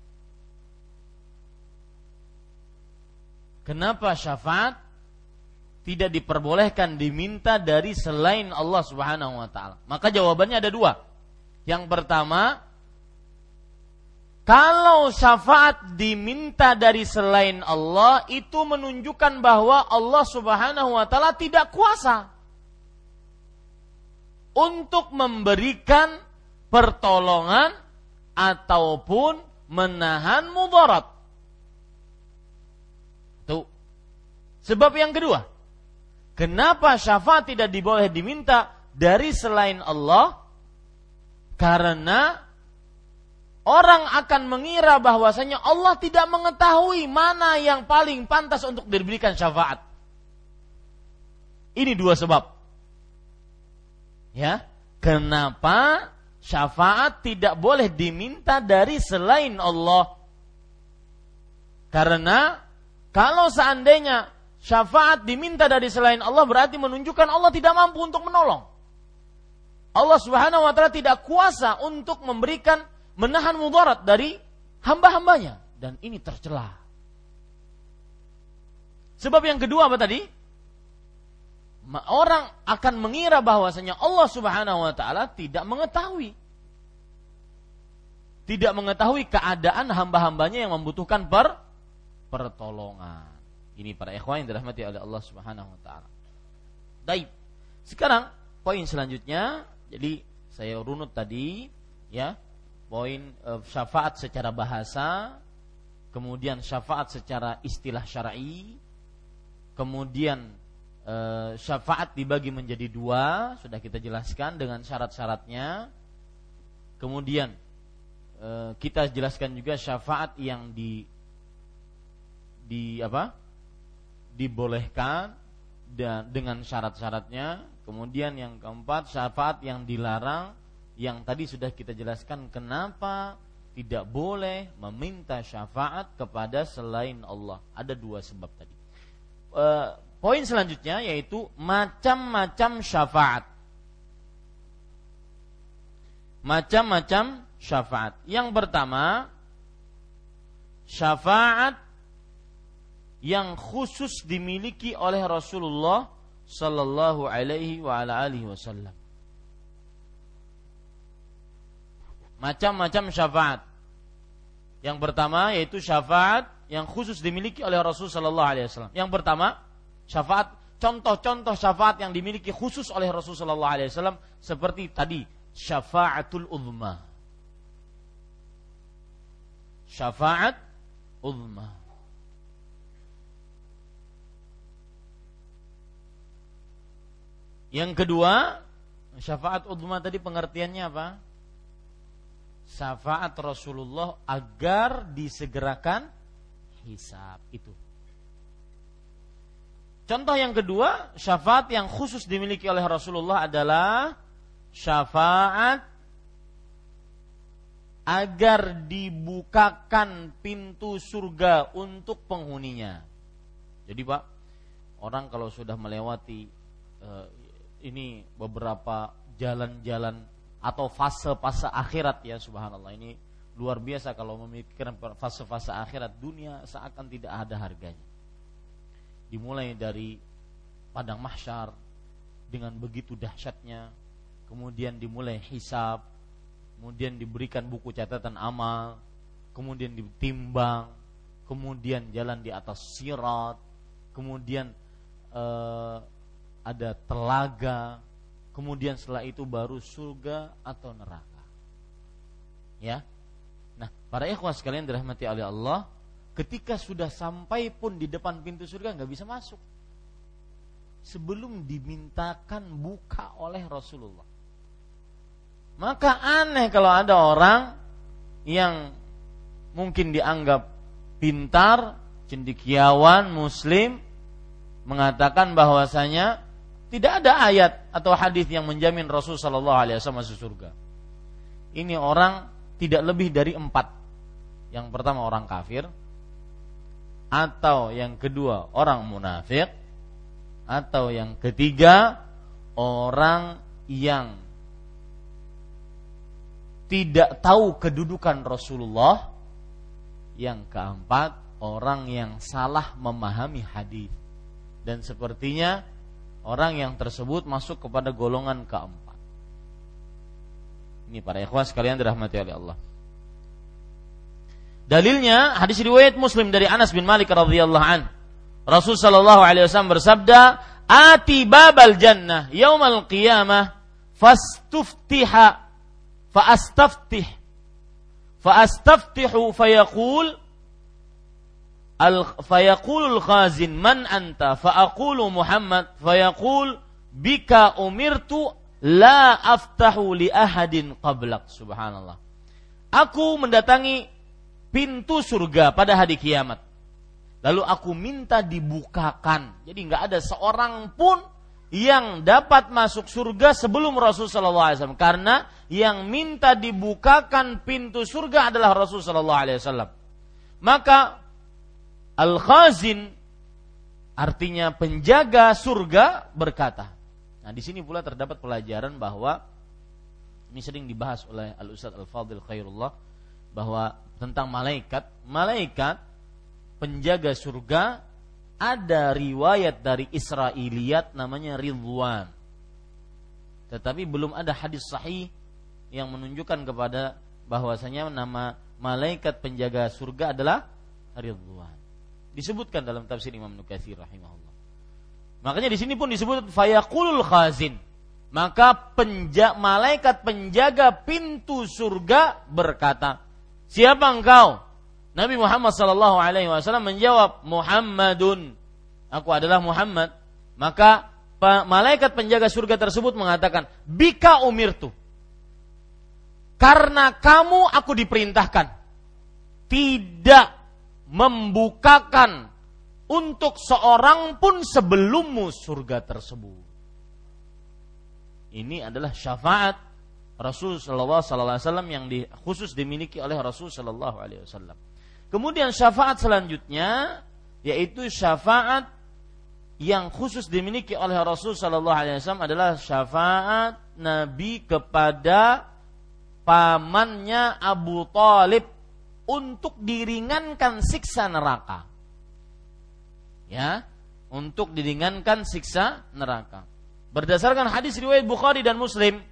Kenapa syafaat tidak diperbolehkan diminta dari selain Allah Subhanahu wa taala? Maka jawabannya ada dua. Yang pertama, kalau syafaat diminta dari selain Allah itu menunjukkan bahwa Allah Subhanahu wa taala tidak kuasa untuk memberikan pertolongan ataupun menahan mudarat. Tuh. Sebab yang kedua, kenapa syafaat tidak diboleh diminta dari selain Allah? Karena orang akan mengira bahwasanya Allah tidak mengetahui mana yang paling pantas untuk diberikan syafaat. Ini dua sebab. Ya, kenapa syafaat tidak boleh diminta dari selain Allah? Karena kalau seandainya syafaat diminta dari selain Allah berarti menunjukkan Allah tidak mampu untuk menolong. Allah Subhanahu wa taala tidak kuasa untuk memberikan menahan mudarat dari hamba-hambanya dan ini tercela. Sebab yang kedua apa tadi? Orang akan mengira bahwasanya Allah Subhanahu wa taala tidak mengetahui tidak mengetahui keadaan hamba-hambanya yang membutuhkan per pertolongan. Ini para ikhwan yang dirahmati oleh Allah Subhanahu wa taala. Baik. Sekarang poin selanjutnya, jadi saya runut tadi ya, poin e, syafaat secara bahasa, kemudian syafaat secara istilah syar'i, kemudian Eh, syafaat dibagi menjadi dua sudah kita jelaskan dengan syarat-syaratnya. Kemudian e, kita jelaskan juga syafaat yang di di apa? Dibolehkan dan dengan syarat-syaratnya. Kemudian yang keempat syafaat yang dilarang yang tadi sudah kita jelaskan kenapa tidak boleh meminta syafaat kepada selain Allah. Ada dua sebab tadi. E, Poin selanjutnya yaitu macam-macam syafaat. Macam-macam syafaat. Yang pertama, syafaat yang khusus dimiliki oleh Rasulullah sallallahu alaihi wa ala alihi wasallam. Macam-macam syafaat. Yang pertama yaitu syafaat yang khusus dimiliki oleh Rasul Sallallahu Alaihi Wasallam. Yang pertama syafaat contoh-contoh syafaat yang dimiliki khusus oleh Rasul Sallallahu Alaihi Wasallam seperti tadi syafaatul uzma. Syafaat uzma. Yang kedua, syafaat uzma tadi pengertiannya apa? Syafaat Rasulullah agar disegerakan hisab itu. Contoh yang kedua, syafaat yang khusus dimiliki oleh Rasulullah adalah syafaat agar dibukakan pintu surga untuk penghuninya. Jadi Pak, orang kalau sudah melewati uh, ini beberapa jalan-jalan atau fase-fase akhirat ya subhanallah ini luar biasa kalau memikirkan fase-fase akhirat dunia seakan tidak ada harganya dimulai dari padang mahsyar dengan begitu dahsyatnya kemudian dimulai hisab kemudian diberikan buku catatan amal kemudian ditimbang kemudian jalan di atas sirat kemudian eh, ada telaga kemudian setelah itu baru surga atau neraka. Ya? Nah para ikhwas sekalian dirahmati oleh Allah ketika sudah sampai pun di depan pintu surga nggak bisa masuk sebelum dimintakan buka oleh Rasulullah. Maka aneh kalau ada orang yang mungkin dianggap pintar, cendikiawan, muslim mengatakan bahwasanya tidak ada ayat atau hadis yang menjamin Rasul Shallallahu Alaihi Wasallam masuk surga. Ini orang tidak lebih dari empat. Yang pertama orang kafir, atau yang kedua orang munafik. Atau yang ketiga orang yang tidak tahu kedudukan Rasulullah. Yang keempat orang yang salah memahami hadis. Dan sepertinya orang yang tersebut masuk kepada golongan keempat. Ini para ikhwas sekalian dirahmati oleh Allah Dalilnya hadis riwayat Muslim dari Anas bin Malik radhiyallahu an. Rasul sallallahu alaihi wasallam bersabda, "Ati babal jannah yaumal qiyamah fastuftiha fa astaftih fa fayaqul al fayaqulul khazin man anta? Fa aqulu Muhammad. Fayaqul bika umirtu la aftahu li ahadin qablak. Subhanallah. Aku mendatangi pintu surga pada hari kiamat. Lalu aku minta dibukakan. Jadi nggak ada seorang pun yang dapat masuk surga sebelum Rasul Shallallahu Alaihi Wasallam karena yang minta dibukakan pintu surga adalah Rasul Shallallahu Alaihi Wasallam. Maka al khazin artinya penjaga surga berkata. Nah di sini pula terdapat pelajaran bahwa ini sering dibahas oleh al Ustadz Al Fadil Khairullah bahwa tentang malaikat, malaikat penjaga surga ada riwayat dari Israiliyat namanya Ridwan. Tetapi belum ada hadis sahih yang menunjukkan kepada bahwasanya nama malaikat penjaga surga adalah Ridwan. Disebutkan dalam tafsir Imam Nukatsir rahimahullah. Makanya di sini pun disebut fayaqulul khazin. Maka penja, malaikat penjaga pintu surga berkata, Siapa engkau? Nabi Muhammad sallallahu alaihi wasallam menjawab, "Muhammadun." Aku adalah Muhammad. Maka malaikat penjaga surga tersebut mengatakan, "Bika umirtu." Karena kamu aku diperintahkan tidak membukakan untuk seorang pun sebelummu surga tersebut. Ini adalah syafaat Rasul Shallallahu Alaihi Wasallam yang di, khusus dimiliki oleh Rasul Shallallahu Alaihi Wasallam. Kemudian syafaat selanjutnya yaitu syafaat yang khusus dimiliki oleh Rasul Shallallahu Alaihi Wasallam adalah syafaat Nabi kepada pamannya Abu Talib untuk diringankan siksa neraka. Ya, untuk diringankan siksa neraka. Berdasarkan hadis riwayat Bukhari dan Muslim,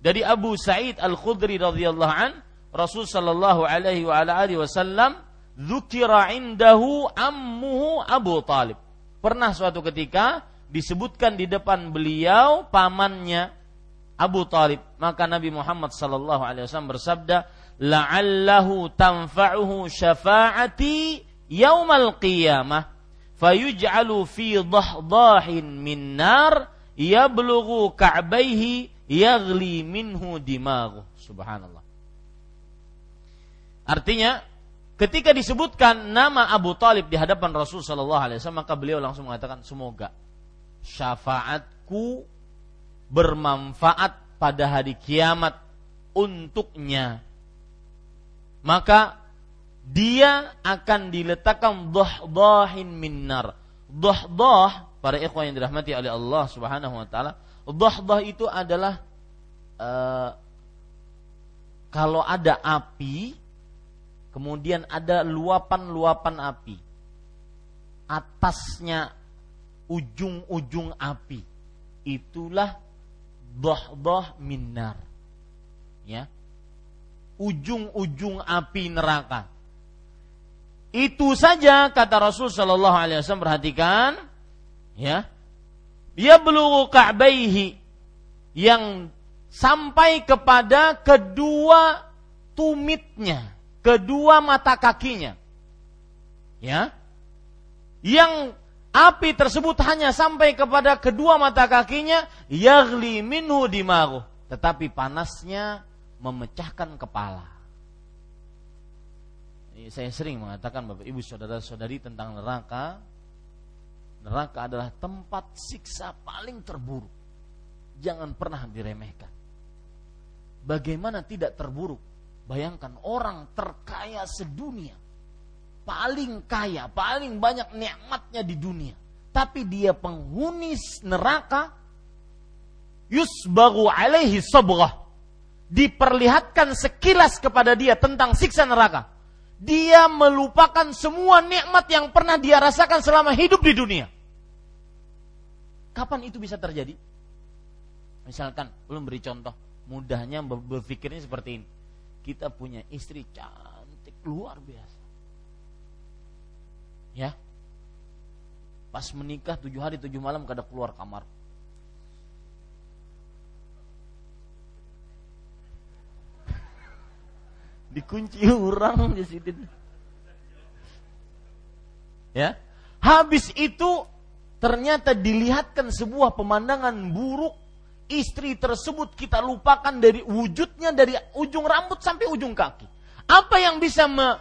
dari Abu Sa'id Al-Khudri radhiyallahu an, Rasul sallallahu alaihi wa ala alihi wasallam dzukira indahu ammuhu Abu Talib. Pernah suatu ketika disebutkan di depan beliau pamannya Abu Talib. Maka Nabi Muhammad sallallahu alaihi wasallam bersabda, "La'allahu tanfa'uhu syafa'ati yaumal qiyamah." Fayuj'alu fi dhahdahin min nar yablughu ka'baihi yaghli minhu dimaghu. Subhanallah. Artinya ketika disebutkan nama Abu Talib di hadapan Rasul Shallallahu Alaihi Wasallam maka beliau langsung mengatakan semoga syafaatku bermanfaat pada hari kiamat untuknya. Maka dia akan diletakkan dohdohin minar. Dohdoh para ikhwan yang dirahmati oleh Allah Subhanahu wa taala, dohdoh itu adalah uh, kalau ada api Kemudian ada luapan-luapan api. Atasnya ujung-ujung api. Itulah doh-doh minar. Ya. Ujung-ujung api neraka. Itu saja kata Rasul Shallallahu Alaihi Wasallam perhatikan, ya, belum ka'baihi yang sampai kepada kedua tumitnya kedua mata kakinya. Ya. Yang api tersebut hanya sampai kepada kedua mata kakinya, yaghli minhu dimaruh. Tetapi panasnya memecahkan kepala. Saya sering mengatakan Bapak Ibu saudara-saudari tentang neraka. Neraka adalah tempat siksa paling terburuk. Jangan pernah diremehkan. Bagaimana tidak terburuk? Bayangkan orang terkaya sedunia. Paling kaya, paling banyak nikmatnya di dunia. Tapi dia penghuni neraka. Yusbagu alaihi sabrah. Diperlihatkan sekilas kepada dia tentang siksa neraka. Dia melupakan semua nikmat yang pernah dia rasakan selama hidup di dunia. Kapan itu bisa terjadi? Misalkan, belum beri contoh. Mudahnya berpikirnya seperti ini kita punya istri cantik luar biasa. Ya. Pas menikah tujuh hari tujuh malam kada keluar kamar. Dikunci orang di situ. Ya. Habis itu ternyata dilihatkan sebuah pemandangan buruk istri tersebut kita lupakan dari wujudnya dari ujung rambut sampai ujung kaki. Apa yang bisa me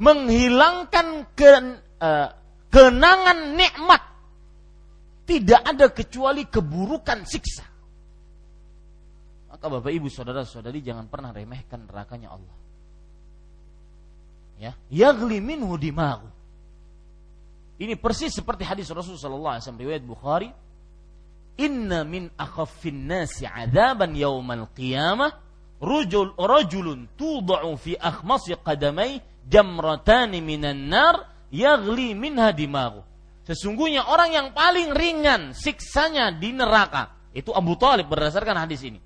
menghilangkan ke, uh, kenangan nikmat? Tidak ada kecuali keburukan siksa. Maka Bapak Ibu saudara-saudari jangan pernah remehkan nerakanya Allah. Ya, yagli minhu dimahu. Ini persis seperti hadis Rasulullah SAW riwayat Bukhari. Inna min akhaffin nasi adaban yaumal qiyamah rujul rajulun tudau fi akhmasi qadamai jamratani minan nar yagli minha dimagu. Sesungguhnya orang yang paling ringan siksanya di neraka. Itu Abu Talib berdasarkan hadis ini.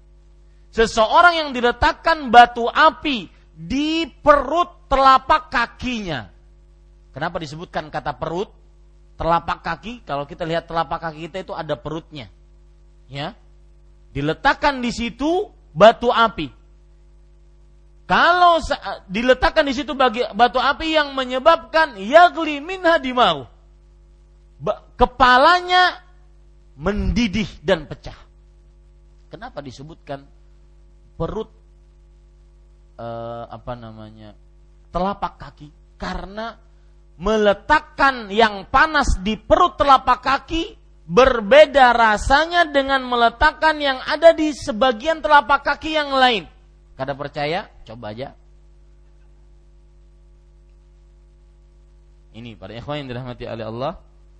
Seseorang yang diletakkan batu api di perut telapak kakinya. Kenapa disebutkan kata perut telapak kaki kalau kita lihat telapak kaki kita itu ada perutnya. Ya. Diletakkan di situ batu api. Kalau diletakkan di situ bagi batu api yang menyebabkan yagli minha dimau. Kepalanya mendidih dan pecah. Kenapa disebutkan perut eh, apa namanya telapak kaki? Karena meletakkan yang panas di perut telapak kaki berbeda rasanya dengan meletakkan yang ada di sebagian telapak kaki yang lain. Kada percaya? Coba aja. Ini para ikhwan yang dirahmati oleh Allah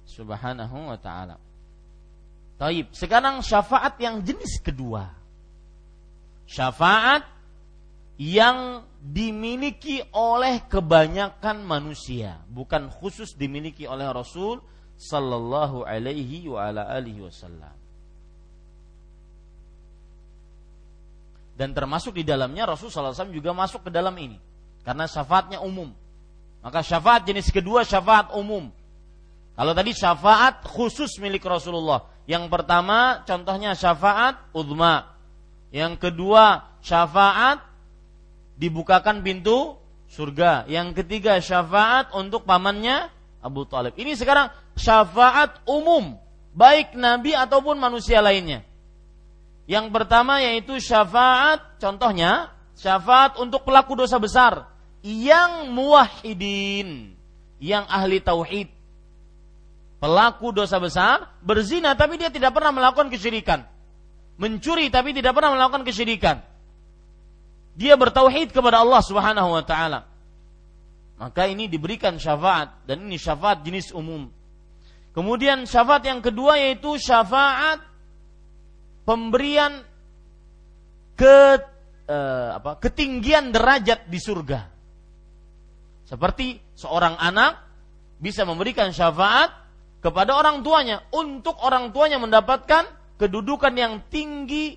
Subhanahu wa taala. Taib. Sekarang syafaat yang jenis kedua. Syafaat yang dimiliki oleh kebanyakan manusia, bukan khusus dimiliki oleh Rasul sallallahu alaihi wa ala alihi wasallam. Dan termasuk di dalamnya Rasulullah SAW juga masuk ke dalam ini. Karena syafaatnya umum. Maka syafaat jenis kedua syafaat umum. Kalau tadi syafaat khusus milik Rasulullah. Yang pertama contohnya syafaat udma. Yang kedua syafaat dibukakan pintu surga. Yang ketiga syafaat untuk pamannya Abu Talib. Ini sekarang syafaat umum. Baik Nabi ataupun manusia lainnya. Yang pertama yaitu syafaat, contohnya syafaat untuk pelaku dosa besar yang muwahhidin, yang ahli tauhid. Pelaku dosa besar berzina tapi dia tidak pernah melakukan kesyirikan. Mencuri tapi tidak pernah melakukan kesyirikan. Dia bertauhid kepada Allah Subhanahu wa taala. Maka ini diberikan syafaat dan ini syafaat jenis umum. Kemudian syafaat yang kedua yaitu syafaat pemberian ke eh, apa ketinggian derajat di surga. Seperti seorang anak bisa memberikan syafaat kepada orang tuanya untuk orang tuanya mendapatkan kedudukan yang tinggi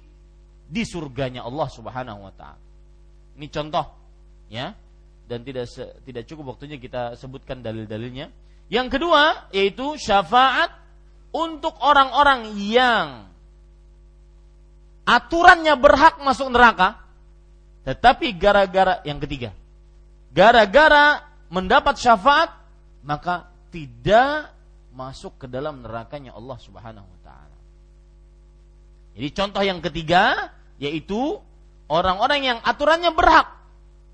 di surganya Allah Subhanahu wa taala. Ini contoh ya dan tidak tidak cukup waktunya kita sebutkan dalil-dalilnya. Yang kedua yaitu syafaat untuk orang-orang yang aturannya berhak masuk neraka, tetapi gara-gara yang ketiga, gara-gara mendapat syafaat, maka tidak masuk ke dalam nerakanya Allah Subhanahu wa taala. Jadi contoh yang ketiga yaitu orang-orang yang aturannya berhak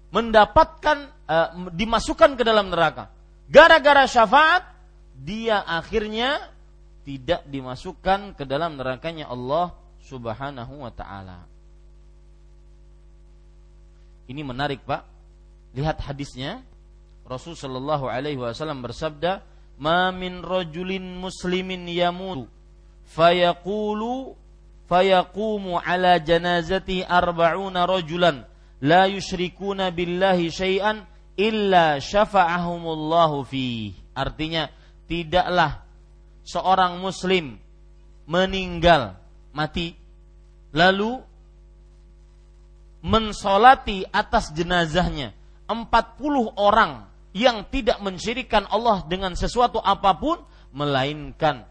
mendapatkan uh, dimasukkan ke dalam neraka. Gara-gara syafaat dia akhirnya tidak dimasukkan ke dalam nerakanya Allah Subhanahu wa taala. Ini menarik, Pak. Lihat hadisnya. Rasul sallallahu alaihi wasallam bersabda, "Ma min rajulin muslimin yamutu fayaqulu fayaqumu ala janazati arba'una rajulan la yusyrikuna billahi syai'an illa syafa'ahumullahu fi." Artinya, tidaklah seorang muslim meninggal mati lalu mensolati atas jenazahnya 40 orang yang tidak mensyirikan Allah dengan sesuatu apa pun melainkan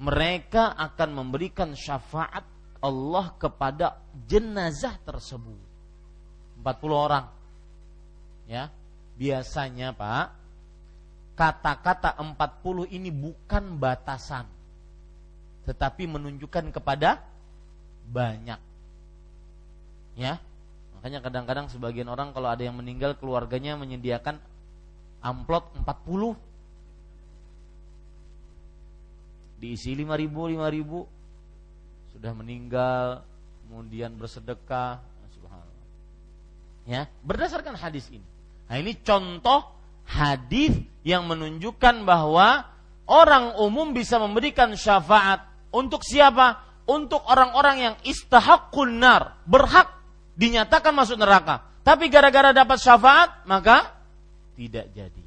mereka akan memberikan syafaat Allah kepada jenazah tersebut 40 orang ya biasanya Pak kata-kata 40 ini bukan batasan tetapi menunjukkan kepada banyak. Ya. Makanya kadang-kadang sebagian orang kalau ada yang meninggal keluarganya menyediakan amplop 40 diisi 5000 5000 sudah meninggal kemudian bersedekah subhanallah. Ya, berdasarkan hadis ini. Nah, ini contoh hadis yang menunjukkan bahwa orang umum bisa memberikan syafaat untuk siapa? Untuk orang-orang yang istahakun nar, berhak dinyatakan masuk neraka. Tapi gara-gara dapat syafaat, maka tidak jadi.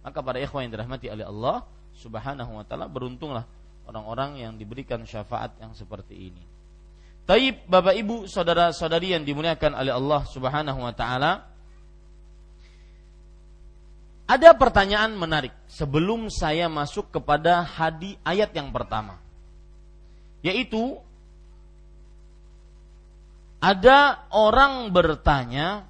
Maka para ikhwan yang dirahmati oleh Allah Subhanahu wa taala beruntunglah orang-orang yang diberikan syafaat yang seperti ini. Taib Bapak Ibu, saudara-saudari yang dimuliakan oleh Allah Subhanahu wa taala, ada pertanyaan menarik sebelum saya masuk kepada hadi ayat yang pertama. Yaitu ada orang bertanya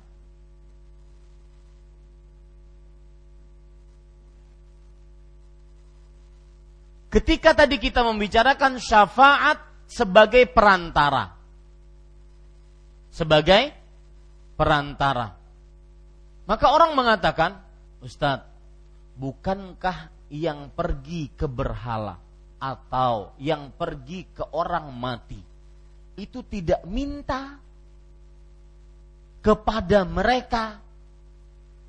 Ketika tadi kita membicarakan syafaat sebagai perantara. Sebagai perantara. Maka orang mengatakan, Ustadz, bukankah yang pergi ke berhala atau yang pergi ke orang mati itu tidak minta kepada mereka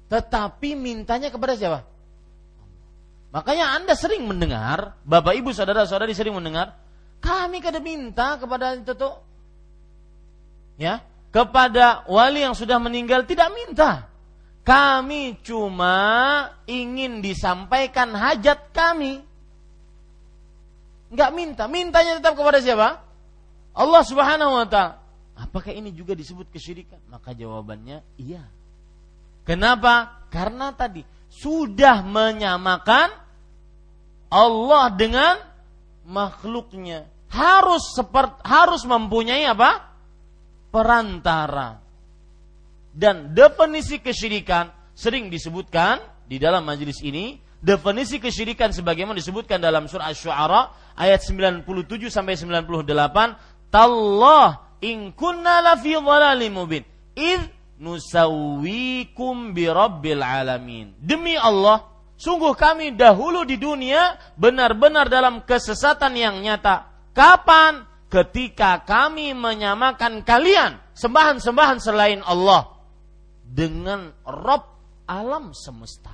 tetapi mintanya kepada siapa? Makanya Anda sering mendengar, Bapak Ibu saudara-saudari sering mendengar, kami kada minta kepada itu tuh. Ya, kepada wali yang sudah meninggal tidak minta. Kami cuma ingin disampaikan hajat kami. Enggak minta, mintanya tetap kepada siapa? Allah Subhanahu wa taala. Apakah ini juga disebut kesyirikan? Maka jawabannya iya. Kenapa? Karena tadi sudah menyamakan Allah dengan makhluknya. Harus seperti harus mempunyai apa? Perantara. Dan definisi kesyirikan sering disebutkan di dalam majelis ini definisi kesyirikan sebagaimana disebutkan dalam surah Asy-Syu'ara ayat 97 sampai 98 tallah in kunna lafi dhalalim mubin nusawwikum bi rabbil alamin. Demi Allah sungguh kami dahulu di dunia benar-benar dalam kesesatan yang nyata. Kapan? Ketika kami menyamakan kalian sembahan-sembahan selain Allah dengan Rob alam semesta.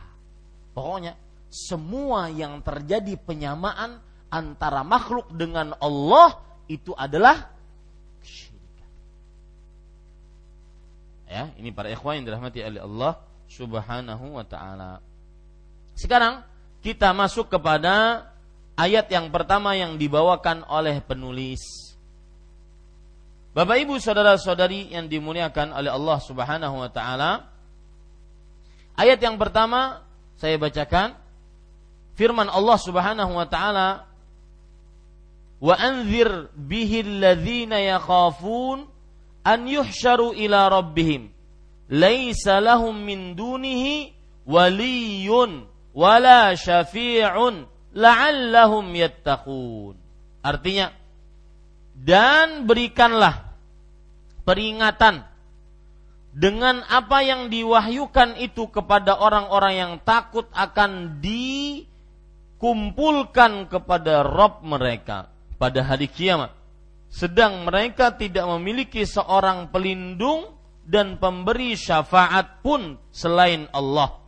Pokoknya semua yang terjadi penyamaan antara makhluk dengan Allah itu adalah Ya, ini para ikhwan yang dirahmati oleh Allah Subhanahu wa taala. Sekarang kita masuk kepada ayat yang pertama yang dibawakan oleh penulis. Bapak Ibu saudara-saudari yang dimuliakan oleh Allah Subhanahu wa taala. Ayat yang pertama saya bacakan firman Allah Subhanahu wa taala wa anzir bihi alladhina yakhafun an yuhsyaru ila rabbihim. Laisa lahum min dunihi waliyun wala syafi'un la'allahum yattaqun. Artinya dan berikanlah peringatan dengan apa yang diwahyukan itu kepada orang-orang yang takut akan dikumpulkan kepada Rob mereka pada hari kiamat sedang mereka tidak memiliki seorang pelindung dan pemberi syafaat pun selain Allah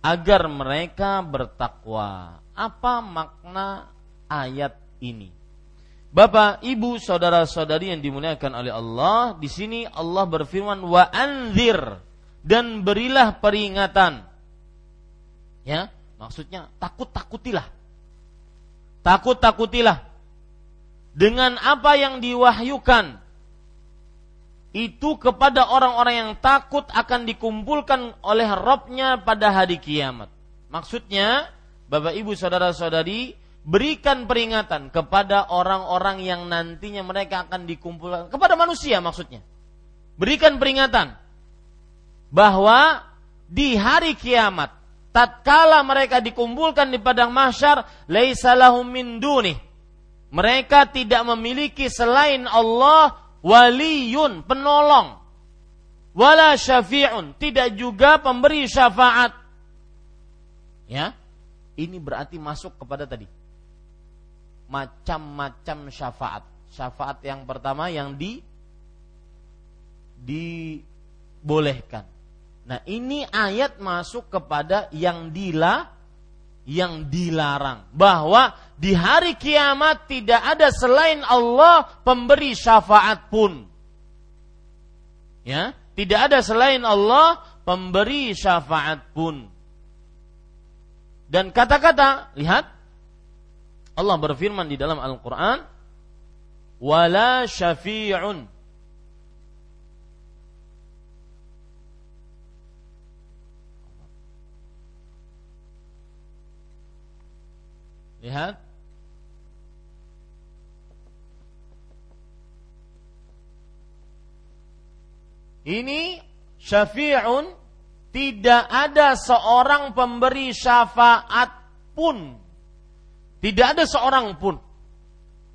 agar mereka bertakwa. Apa makna ayat ini? Bapak, Ibu, saudara-saudari yang dimuliakan oleh Allah, di sini Allah berfirman wa anzir dan berilah peringatan. Ya, maksudnya takut-takutilah. Takut-takutilah dengan apa yang diwahyukan itu kepada orang-orang yang takut akan dikumpulkan oleh Robnya pada hari kiamat. Maksudnya, Bapak Ibu Saudara-saudari, berikan peringatan kepada orang-orang yang nantinya mereka akan dikumpulkan kepada manusia maksudnya. Berikan peringatan bahwa di hari kiamat tatkala mereka dikumpulkan di padang mahsyar laisa lahum min dunih mereka tidak memiliki selain Allah waliyun, penolong. Wala syafi'un, tidak juga pemberi syafaat. Ya. Ini berarti masuk kepada tadi macam-macam syafaat. Syafaat yang pertama yang di dibolehkan. Nah, ini ayat masuk kepada yang dilah yang dilarang bahwa di hari kiamat tidak ada selain Allah pemberi syafaat pun. Ya, tidak ada selain Allah pemberi syafaat pun. Dan kata-kata, lihat Allah berfirman di dalam Al-Qur'an, "Wala syafi'un Lihat. Ini syafi'un tidak ada seorang pemberi syafaat pun. Tidak ada seorang pun.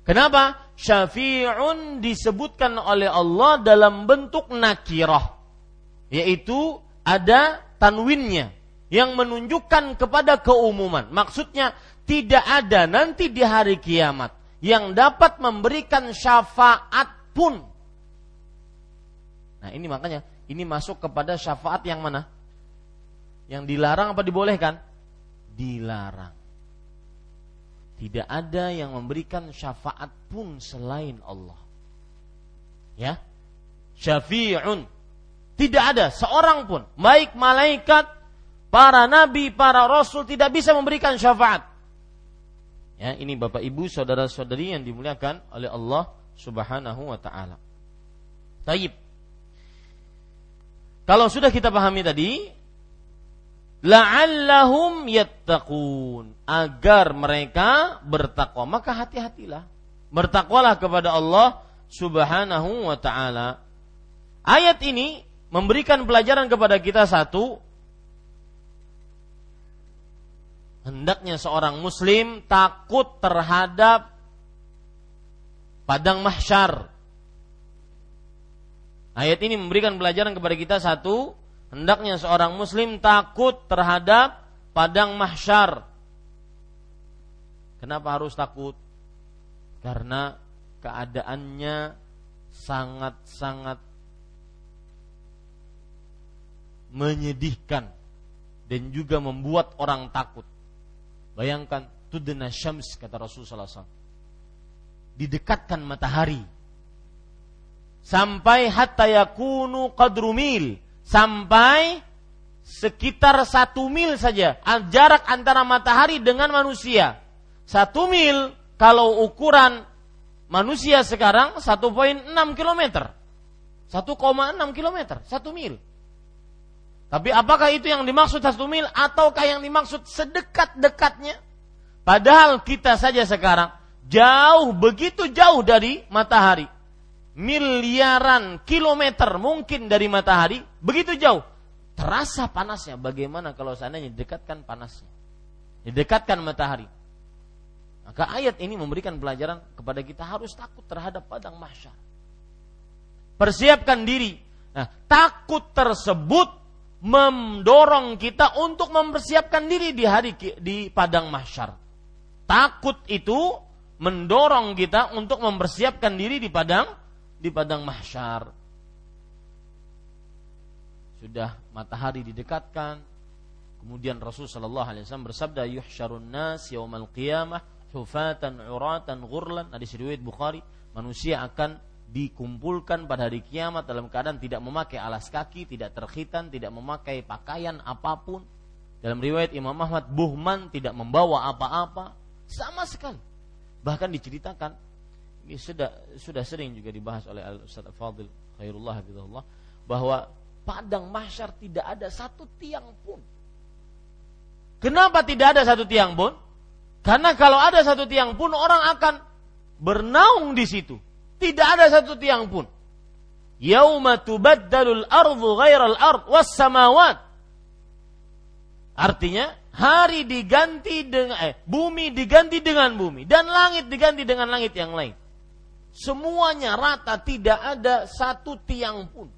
Kenapa? Syafi'un disebutkan oleh Allah dalam bentuk nakirah. Yaitu ada tanwinnya yang menunjukkan kepada keumuman. Maksudnya tidak ada nanti di hari kiamat yang dapat memberikan syafaat pun. Nah, ini makanya ini masuk kepada syafaat yang mana? Yang dilarang apa dibolehkan? Dilarang. Tidak ada yang memberikan syafaat pun selain Allah. Ya. Syafi'un. Tidak ada seorang pun, baik malaikat, para nabi, para rasul tidak bisa memberikan syafaat Ya, ini Bapak Ibu, saudara-saudari yang dimuliakan oleh Allah Subhanahu wa taala. Taib. Kalau sudah kita pahami tadi, la'allahum yattaqun agar mereka bertakwa maka hati-hatilah bertakwalah kepada Allah Subhanahu wa taala ayat ini memberikan pelajaran kepada kita satu hendaknya seorang muslim takut terhadap padang mahsyar ayat ini memberikan pelajaran kepada kita satu hendaknya seorang muslim takut terhadap padang mahsyar. Kenapa harus takut? Karena keadaannya sangat-sangat menyedihkan dan juga membuat orang takut. Bayangkan tudna syams kata Rasulullah SAW. Didekatkan matahari sampai hatta yakunu qadru mil sampai sekitar satu mil saja jarak antara matahari dengan manusia. Satu mil kalau ukuran manusia sekarang 1,6 km. 1,6 km, satu mil. Tapi apakah itu yang dimaksud satu mil ataukah yang dimaksud sedekat-dekatnya? Padahal kita saja sekarang jauh begitu jauh dari matahari miliaran kilometer mungkin dari matahari, begitu jauh. Terasa panasnya. Bagaimana kalau seandainya didekatkan panasnya? Didekatkan matahari. Maka ayat ini memberikan pelajaran kepada kita harus takut terhadap padang mahsyar. Persiapkan diri. Nah, takut tersebut mendorong kita untuk mempersiapkan diri di hari di padang mahsyar. Takut itu mendorong kita untuk mempersiapkan diri di padang di padang mahsyar. Sudah matahari didekatkan, kemudian Rasul sallallahu alaihi wasallam bersabda yuhsyarun nas yaumal qiyamah hufatan uratan ghurlan hadis riwayat Bukhari manusia akan dikumpulkan pada hari kiamat dalam keadaan tidak memakai alas kaki, tidak terkhitan, tidak memakai pakaian apa pun. Dalam riwayat Imam Ahmad, buhman tidak membawa apa-apa sama sekali. Bahkan diceritakan ini sudah sudah sering juga dibahas oleh Al Ustaz Fadil Khairullah Habibullah bahwa padang mahsyar tidak ada satu tiang pun. Kenapa tidak ada satu tiang pun? Karena kalau ada satu tiang pun orang akan bernaung di situ. Tidak ada satu tiang pun. Yauma tubaddalul ardu ghairal ard was samawat. Artinya hari diganti dengan eh, bumi diganti dengan bumi dan langit diganti dengan langit yang lain. Semuanya rata, tidak ada satu tiang pun.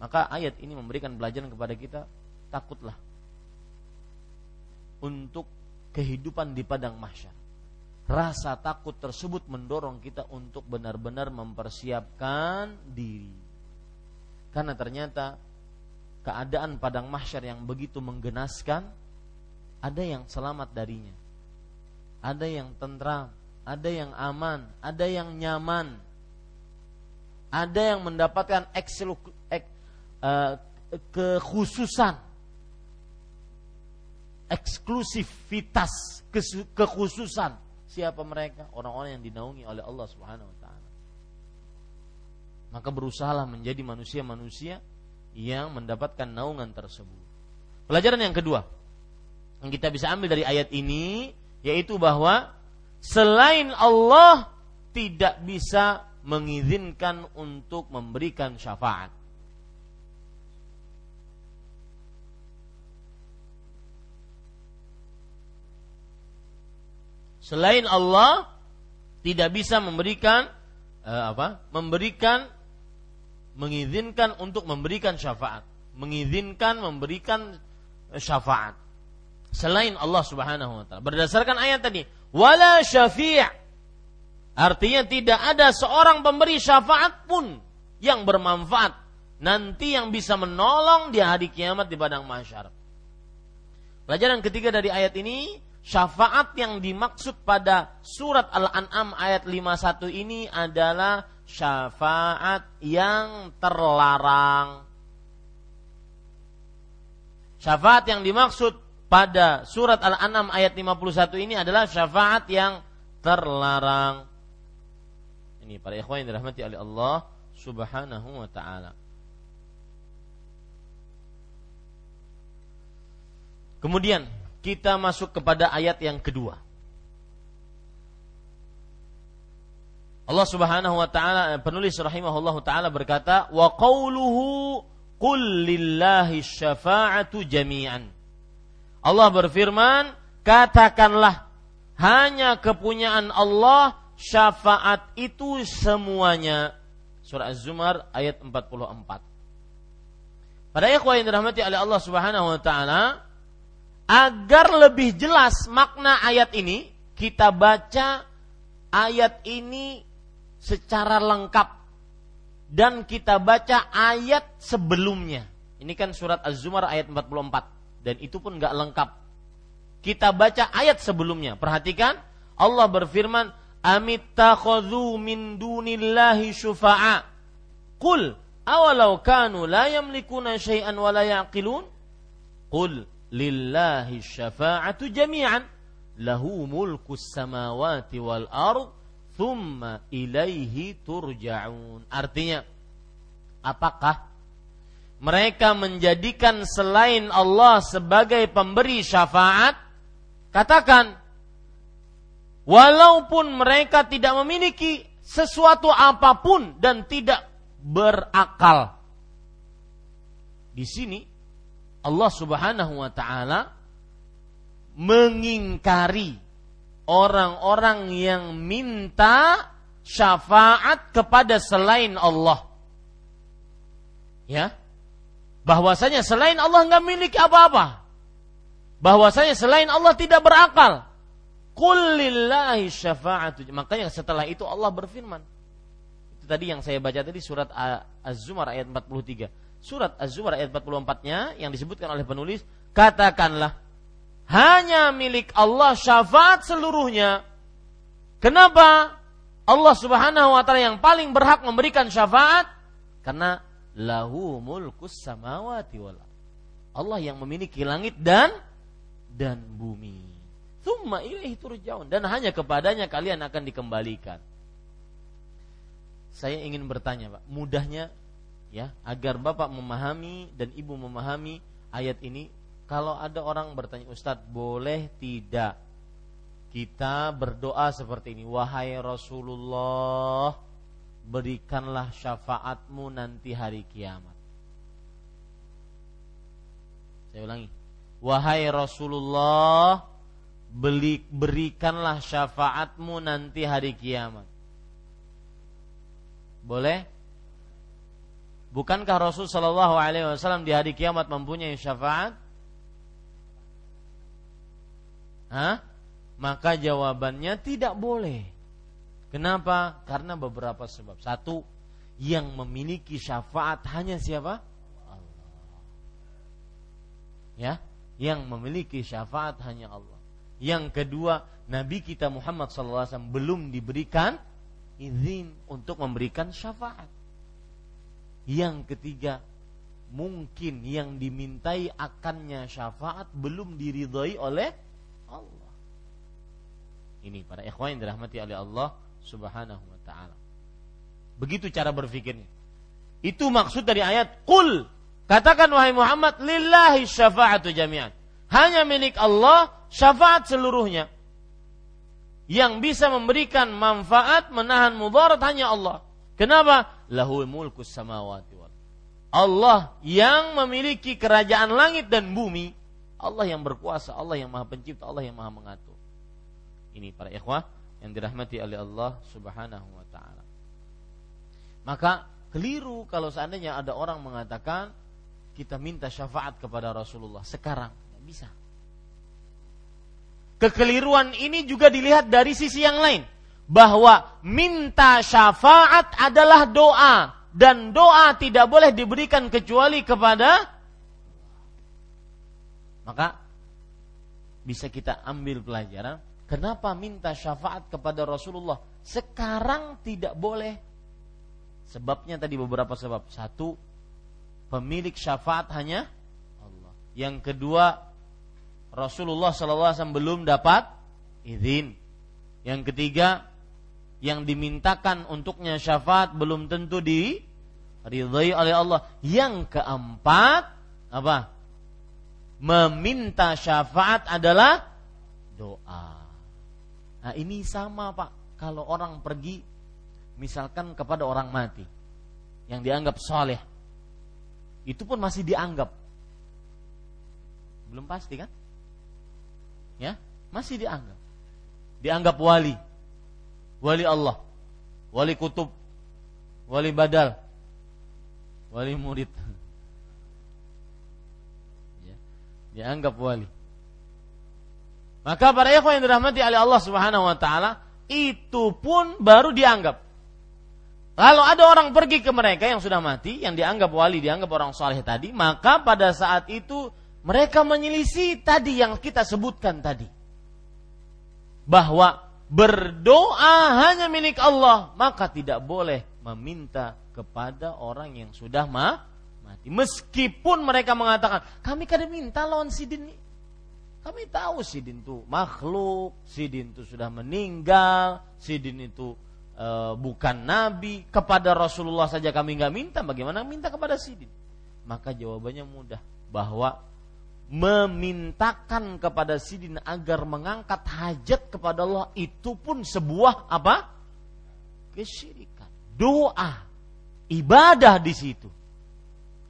Maka ayat ini memberikan pelajaran kepada kita, takutlah untuk kehidupan di padang mahsyar. Rasa takut tersebut mendorong kita untuk benar-benar mempersiapkan diri. Karena ternyata keadaan padang mahsyar yang begitu menggenaskan, ada yang selamat darinya. Ada yang tentram, ada yang aman, ada yang nyaman, ada yang mendapatkan ek, uh, kekhususan, eksklusivitas, kekhususan. Siapa mereka? Orang-orang yang dinaungi oleh Allah Subhanahu wa taala. Maka berusahalah menjadi manusia-manusia yang mendapatkan naungan tersebut. Pelajaran yang kedua yang kita bisa ambil dari ayat ini yaitu bahwa selain Allah tidak bisa mengizinkan untuk memberikan syafaat. Selain Allah tidak bisa memberikan uh, apa? Memberikan mengizinkan untuk memberikan syafaat, mengizinkan memberikan syafaat selain Allah Subhanahu wa taala. Berdasarkan ayat tadi, wala syafi' artinya tidak ada seorang pemberi syafaat pun yang bermanfaat nanti yang bisa menolong di hari kiamat di padang mahsyar. Pelajaran ketiga dari ayat ini, syafaat yang dimaksud pada surat Al-An'am ayat 51 ini adalah syafaat yang terlarang. Syafaat yang dimaksud pada surat Al-An'am ayat 51 ini adalah syafaat yang terlarang. Ini para ikhwan yang dirahmati oleh Allah Subhanahu wa taala. Kemudian kita masuk kepada ayat yang kedua. Allah Subhanahu wa taala penulis rahimahullahu taala berkata wa qauluhu qul lillahi syafa'atu jami'an. Allah berfirman, katakanlah hanya kepunyaan Allah syafaat itu semuanya. Surah Az-Zumar ayat 44. Pada ikhwah yang dirahmati oleh Allah Subhanahu wa taala, Agar lebih jelas makna ayat ini, kita baca ayat ini secara lengkap dan kita baca ayat sebelumnya. Ini kan surat Az-Zumar ayat 44 dan itu pun nggak lengkap. Kita baca ayat sebelumnya. Perhatikan Allah berfirman, "Amittakhadhu min dunillahi syufa'a." Qul awalau kanu la yamlikuna syai'an wa la yaqilun? Qul lillahi syafa'atu jami'an. Lahu mulku samawati wal ard thumma ilaihi turja'un. Artinya apakah mereka menjadikan selain Allah sebagai pemberi syafaat? Katakan walaupun mereka tidak memiliki sesuatu apa pun dan tidak berakal. Di sini Allah Subhanahu wa taala mengingkari orang-orang yang minta syafaat kepada selain Allah. Ya. Bahwasanya selain Allah nggak miliki apa-apa. Bahwasanya selain Allah tidak berakal. Kullillahi syafa'atu. Makanya setelah itu Allah berfirman. Itu tadi yang saya baca tadi surat Az-Zumar ayat 43 surat Az-Zumar ayat 44-nya yang disebutkan oleh penulis, katakanlah hanya milik Allah syafaat seluruhnya. Kenapa? Allah Subhanahu wa taala yang paling berhak memberikan syafaat karena lahu mulkus samawati wal Allah yang memiliki langit dan dan bumi. Thumma ilaihi turja'un dan hanya kepadanya kalian akan dikembalikan. Saya ingin bertanya, Pak, mudahnya ya agar bapak memahami dan ibu memahami ayat ini. Kalau ada orang bertanya Ustadz boleh tidak kita berdoa seperti ini? Wahai Rasulullah berikanlah syafaatmu nanti hari kiamat. Saya ulangi. Wahai Rasulullah berikanlah syafaatmu nanti hari kiamat. Boleh Bukankah Rasul Shallallahu Alaihi Wasallam di hari kiamat mempunyai syafaat? Hah? Maka jawabannya tidak boleh. Kenapa? Karena beberapa sebab. Satu, yang memiliki syafaat hanya siapa? Allah. Ya, yang memiliki syafaat hanya Allah. Yang kedua, Nabi kita Muhammad SAW belum diberikan izin untuk memberikan syafaat. Yang ketiga, mungkin yang dimintai akannya syafaat belum diridhoi oleh Allah. Ini para ikhwan yang dirahmati oleh Allah Subhanahu wa taala. Begitu cara berpikirnya. Itu maksud dari ayat Qul Katakan wahai Muhammad lillahi syafa'atu jami'an. Hanya milik Allah syafaat seluruhnya. Yang bisa memberikan manfaat menahan mudarat hanya Allah. Kenapa? Lahul mulku samawati wal Allah yang memiliki kerajaan langit dan bumi. Allah yang berkuasa, Allah yang maha pencipta, Allah yang maha mengatur. Ini para ikhwah yang dirahmati oleh Allah subhanahu wa ta'ala. Maka keliru kalau seandainya ada orang mengatakan kita minta syafaat kepada Rasulullah sekarang. Tidak bisa. Kekeliruan ini juga dilihat dari sisi yang lain bahwa minta syafaat adalah doa. Dan doa tidak boleh diberikan kecuali kepada maka bisa kita ambil pelajaran kenapa minta syafaat kepada Rasulullah? Sekarang tidak boleh. Sebabnya tadi beberapa sebab. Satu pemilik syafaat hanya Allah. Yang kedua Rasulullah SAW belum dapat izin. Yang ketiga yang dimintakan untuknya syafaat belum tentu di ridhoi oleh Allah. Yang keempat apa? Meminta syafaat adalah doa. Nah, ini sama, Pak. Kalau orang pergi misalkan kepada orang mati yang dianggap soleh, itu pun masih dianggap. Belum pasti kan? Ya, masih dianggap. Dianggap wali. Wali Allah. Wali kutub. Wali badal. Wali murid. Ya, dianggap wali. Maka para ikhwan yang dirahmati oleh Allah Subhanahu wa taala, itu pun baru dianggap. Lalu ada orang pergi ke mereka yang sudah mati, yang dianggap wali, dianggap orang soleh tadi, maka pada saat itu mereka menyelisih tadi yang kita sebutkan tadi. Bahwa berdoa hanya milik Allah, maka tidak boleh meminta kepada orang yang sudah mati. Meskipun mereka mengatakan, kami kada minta lawan sidin ini. Kami tahu sidin itu makhluk, sidin itu sudah meninggal, sidin itu e, bukan nabi, kepada Rasulullah saja kami nggak minta, bagaimana minta kepada Sidin? Maka jawabannya mudah, bahwa memintakan kepada Sidin agar mengangkat hajat kepada Allah itu pun sebuah apa? Kesyirikan. Doa, ibadah di situ.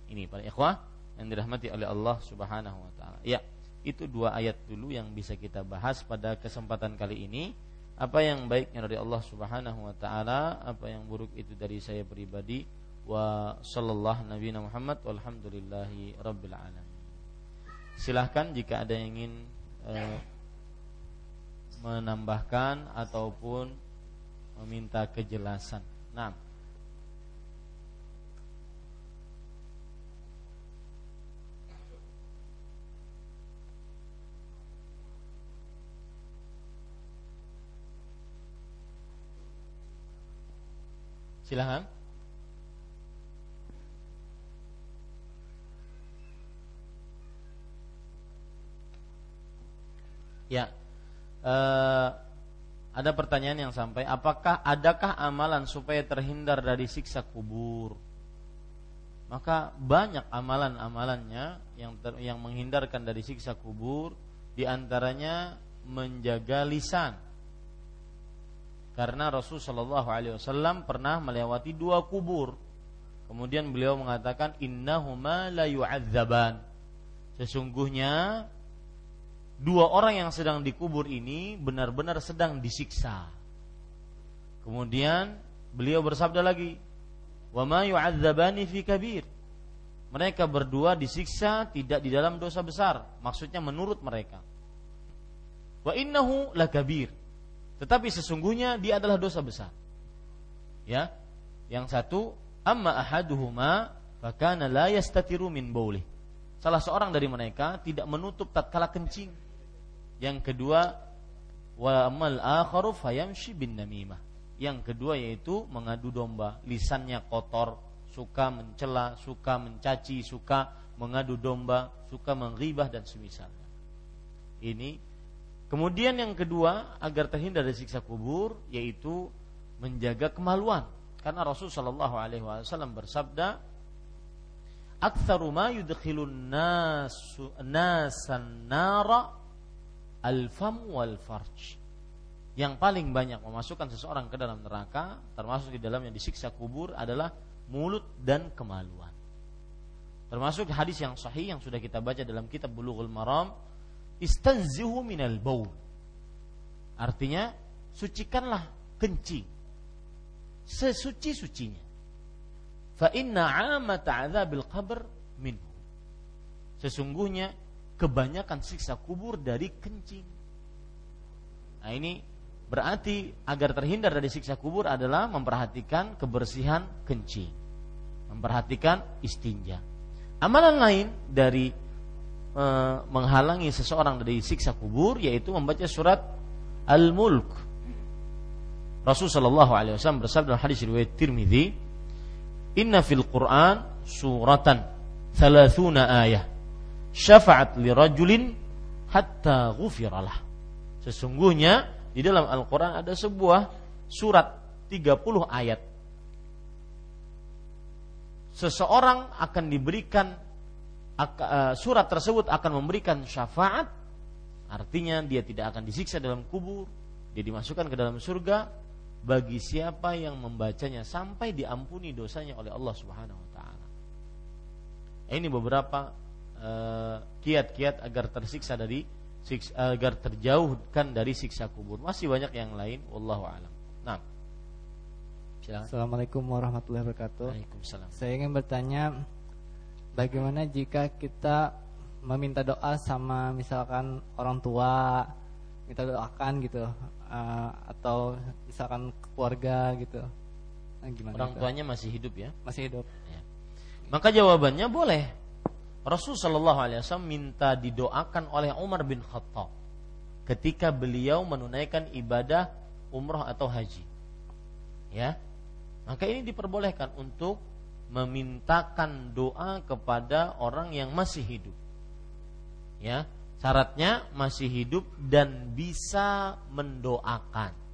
Ini para ikhwah yang dirahmati oleh Allah Subhanahu wa taala. Ya, itu dua ayat dulu yang bisa kita bahas pada kesempatan kali ini apa yang baiknya dari Allah Subhanahu wa taala, apa yang buruk itu dari saya pribadi. Wa sallallahu nabi Muhammad walhamdulillahi rabbil alamin. Silahkan jika ada yang ingin eh, menambahkan ataupun meminta kejelasan. Nah, Silahkan. Ya, uh, ada pertanyaan yang sampai, apakah adakah amalan supaya terhindar dari siksa kubur? Maka banyak amalan-amalannya yang ter, yang menghindarkan dari siksa kubur, di antaranya menjaga lisan karena Rasul Shallallahu Alaihi Wasallam pernah melewati dua kubur. Kemudian beliau mengatakan innahuma la. Sesungguhnya dua orang yang sedang dikubur ini benar-benar sedang disiksa. Kemudian beliau bersabda lagi, "Wa ma yu'adzabani fi kabir." Mereka berdua disiksa tidak di dalam dosa besar, maksudnya menurut mereka. Wa innahu lakabir tetapi sesungguhnya dia adalah dosa besar. Ya. Yang satu, amma ahaduhuma fakana la yastatiru min baulih. Salah seorang dari mereka tidak menutup tatkala kencing. Yang kedua, wa amal akharu fayamshi bin namimah. Yang kedua yaitu mengadu domba, lisannya kotor, suka mencela, suka mencaci, suka mengadu domba, suka mengribah dan semisalnya. Ini Kemudian yang kedua agar terhindar dari siksa kubur yaitu menjaga kemaluan. Karena Rasul Shallallahu Alaihi Wasallam bersabda, "Aktsaru ma yudkhilun nasu nasan nara al-fam wal farj." Yang paling banyak memasukkan seseorang ke dalam neraka, termasuk di dalamnya disiksa kubur adalah mulut dan kemaluan. Termasuk hadis yang sahih yang sudah kita baca dalam kitab Bulughul Maram istanzihu minal baul. Artinya sucikanlah kencing sesuci-sucinya. Fa inna 'amata 'adzabil qabr minhu. Sesungguhnya kebanyakan siksa kubur dari kencing. Nah, ini berarti agar terhindar dari siksa kubur adalah memperhatikan kebersihan kencing. Memperhatikan istinja. Amalan lain dari e, menghalangi seseorang dari siksa kubur yaitu membaca surat Al-Mulk. Rasul sallallahu alaihi wasallam bersabda dalam hadis riwayat Tirmizi, "Inna fil Qur'an suratan 30 ayah syafa'at li rajulin hatta ghufiralah." Sesungguhnya di dalam Al-Qur'an ada sebuah surat 30 ayat seseorang akan diberikan eh, surat tersebut akan memberikan syafaat artinya dia tidak akan disiksa dalam kubur dia dimasukkan ke dalam surga bagi siapa yang membacanya sampai diampuni dosanya oleh Allah Subhanahu wa taala. Ini beberapa kiat-kiat uh, agar tersiksa dari siksa, agar terjauhkan dari siksa kubur. Masih banyak yang lain wallahu alam. Nah. Silakan. Assalamualaikum warahmatullahi wabarakatuh. Waalaikumsalam. Saya ingin bertanya bagaimana jika kita meminta doa sama misalkan orang tua minta doakan gitu uh, atau misalkan keluarga gitu nah, gimana orang gitu? tuanya masih hidup ya masih hidup ya. maka jawabannya boleh Rasul Shallallahu Alaihi Wasallam minta didoakan oleh Umar bin Khattab ketika beliau menunaikan ibadah umroh atau haji. Ya. Maka ini diperbolehkan untuk memintakan doa kepada orang yang masih hidup. Ya. Syaratnya masih hidup dan bisa mendoakan.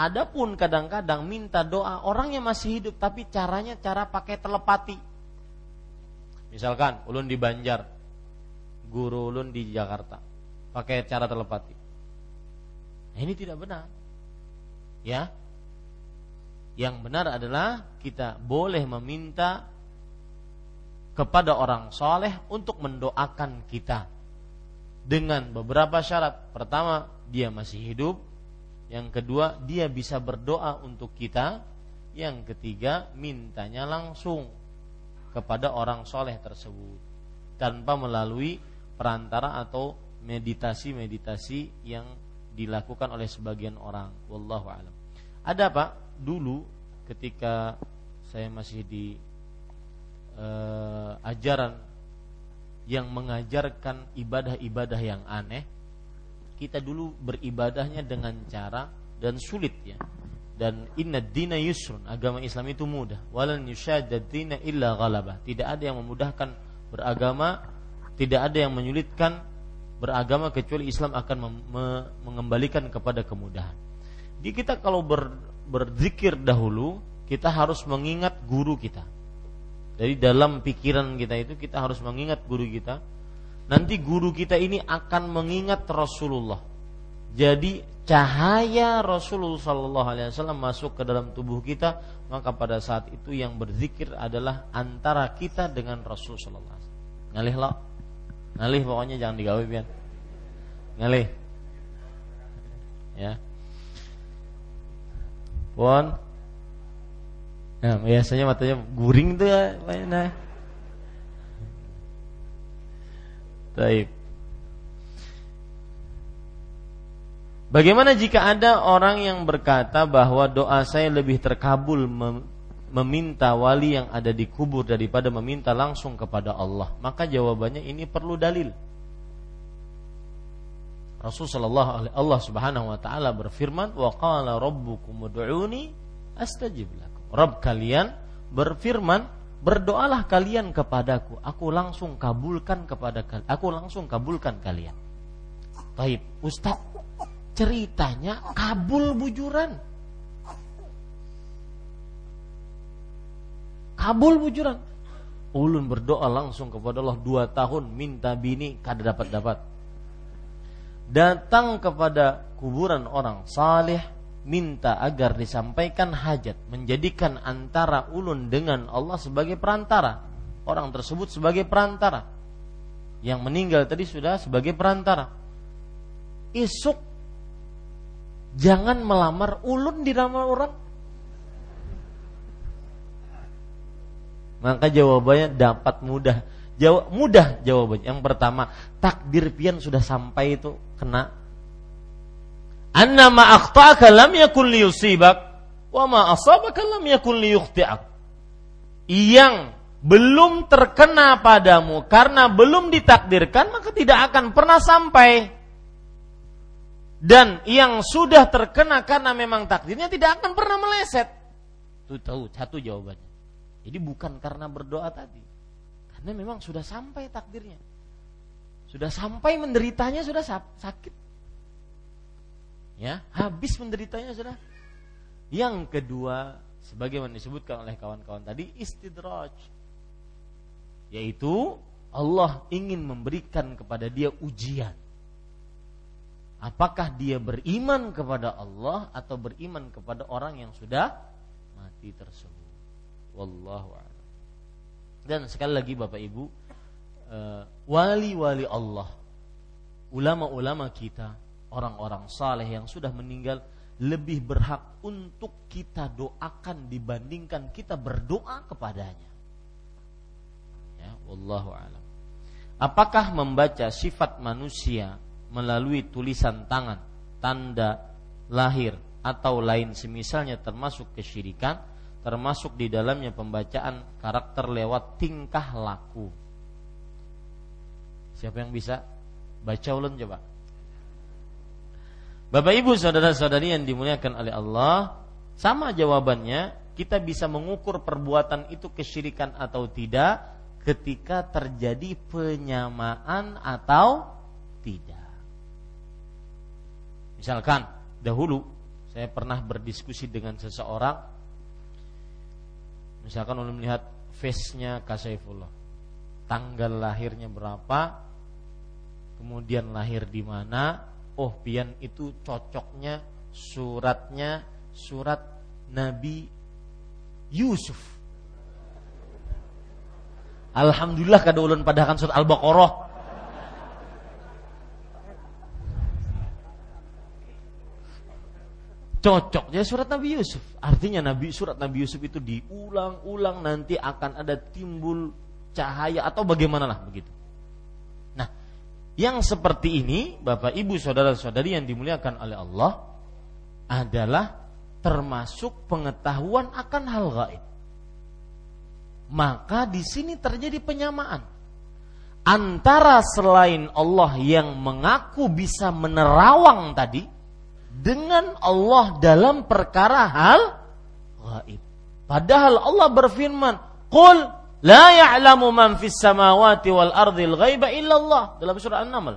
Adapun kadang-kadang minta doa orang yang masih hidup tapi caranya cara pakai telepati. Misalkan ulun di Banjar, guru ulun di Jakarta, pakai cara telepati. Nah, ini tidak benar. Ya. Yang benar adalah kita boleh meminta kepada orang soleh untuk mendoakan kita dengan beberapa syarat. Pertama, dia masih hidup. Yang kedua, dia bisa berdoa untuk kita. Yang ketiga, mintanya langsung kepada orang soleh tersebut tanpa melalui perantara atau meditasi-meditasi yang dilakukan oleh sebagian orang. Wallahu alam. Ada pak dulu ketika saya masih di uh, ajaran yang mengajarkan ibadah-ibadah yang aneh, kita dulu beribadahnya dengan cara dan sulit ya. Dan inna dina yusrun, agama Islam itu mudah. Walan yushadadina illa ghalabah. Tidak ada yang memudahkan beragama, tidak ada yang menyulitkan beragama kecuali Islam akan mengembalikan kepada kemudahan. Jadi kita kalau ber, berzikir dahulu, kita harus mengingat guru kita dari dalam pikiran kita itu kita harus mengingat guru kita. Nanti guru kita ini akan mengingat Rasulullah. Jadi cahaya Rasulullah Sallallahu Alaihi Wasallam masuk ke dalam tubuh kita, maka pada saat itu yang berzikir adalah antara kita dengan Rasul Sallallahu Alaihi Wasallam. Ngalih lo, ngalih pokoknya jangan digawe biar. Ngalih, ya. Pon, Nah, biasanya matanya guring tuh ya, nah. Taib. Bagaimana jika ada orang yang berkata bahwa doa saya lebih terkabul meminta wali yang ada di kubur daripada meminta langsung kepada Allah? Maka jawabannya ini perlu dalil. Rasulullah Allah Subhanahu wa taala berfirman, "Wa qala rabbukum ud'uni astajib lakum." Rob kalian berfirman, berdoalah kalian kepadaku, aku langsung kabulkan kepada kalian, aku langsung kabulkan kalian. Taib, Ustaz, ceritanya kabul bujuran. Kabul bujuran. Ulun berdoa langsung kepada Allah dua tahun minta bini kada dapat dapat. Datang kepada kuburan orang saleh minta agar disampaikan hajat, menjadikan antara ulun dengan Allah sebagai perantara. Orang tersebut sebagai perantara. Yang meninggal tadi sudah sebagai perantara. Isuk jangan melamar ulun di nama orang. Maka jawabannya dapat mudah. Jawab mudah jawabannya. Yang pertama, takdir pian sudah sampai itu kena anna ma akhta'aka lam yakun liyusibak wa ma asabaka lam yakun liyukhti'ak. Yang belum terkena padamu karena belum ditakdirkan maka tidak akan pernah sampai. Dan yang sudah terkena karena memang takdirnya tidak akan pernah meleset. Itu tahu satu jawabannya. Jadi bukan karena berdoa tadi. Karena memang sudah sampai takdirnya. Sudah sampai menderitanya sudah sakit ya habis menderitanya sudah. Yang kedua sebagaimana disebutkan oleh kawan-kawan tadi istidraj. Yaitu Allah ingin memberikan kepada dia ujian. Apakah dia beriman kepada Allah atau beriman kepada orang yang sudah mati tersebut? Wallahu a'lam. Dan sekali lagi Bapak Ibu eh, wali-wali Allah ulama-ulama kita orang-orang saleh yang sudah meninggal lebih berhak untuk kita doakan dibandingkan kita berdoa kepadanya. Ya, wallahu alam. Apakah membaca sifat manusia melalui tulisan tangan, tanda lahir atau lain semisalnya termasuk kesyirikan, termasuk di dalamnya pembacaan karakter lewat tingkah laku. Siapa yang bisa baca ulun coba? Bapak Ibu saudara-saudari yang dimuliakan oleh Allah, sama jawabannya, kita bisa mengukur perbuatan itu kesyirikan atau tidak ketika terjadi penyamaan atau tidak. Misalkan dahulu saya pernah berdiskusi dengan seseorang misalkan ulun melihat face-nya Kasaifullah tanggal lahirnya berapa kemudian lahir di mana oh pian itu cocoknya suratnya surat Nabi Yusuf. Alhamdulillah kada ulun padakan surat Al-Baqarah. Cocoknya surat Nabi Yusuf. Artinya Nabi surat Nabi Yusuf itu diulang-ulang nanti akan ada timbul cahaya atau bagaimana lah begitu. Yang seperti ini, Bapak Ibu saudara-saudari yang dimuliakan oleh Allah adalah termasuk pengetahuan akan hal gaib. Maka di sini terjadi penyamaan antara selain Allah yang mengaku bisa menerawang tadi dengan Allah dalam perkara hal gaib. Padahal Allah berfirman, "Qul La ya'lamu man fis samawati wal ardil ghaiba illallah dalam surah An-Naml.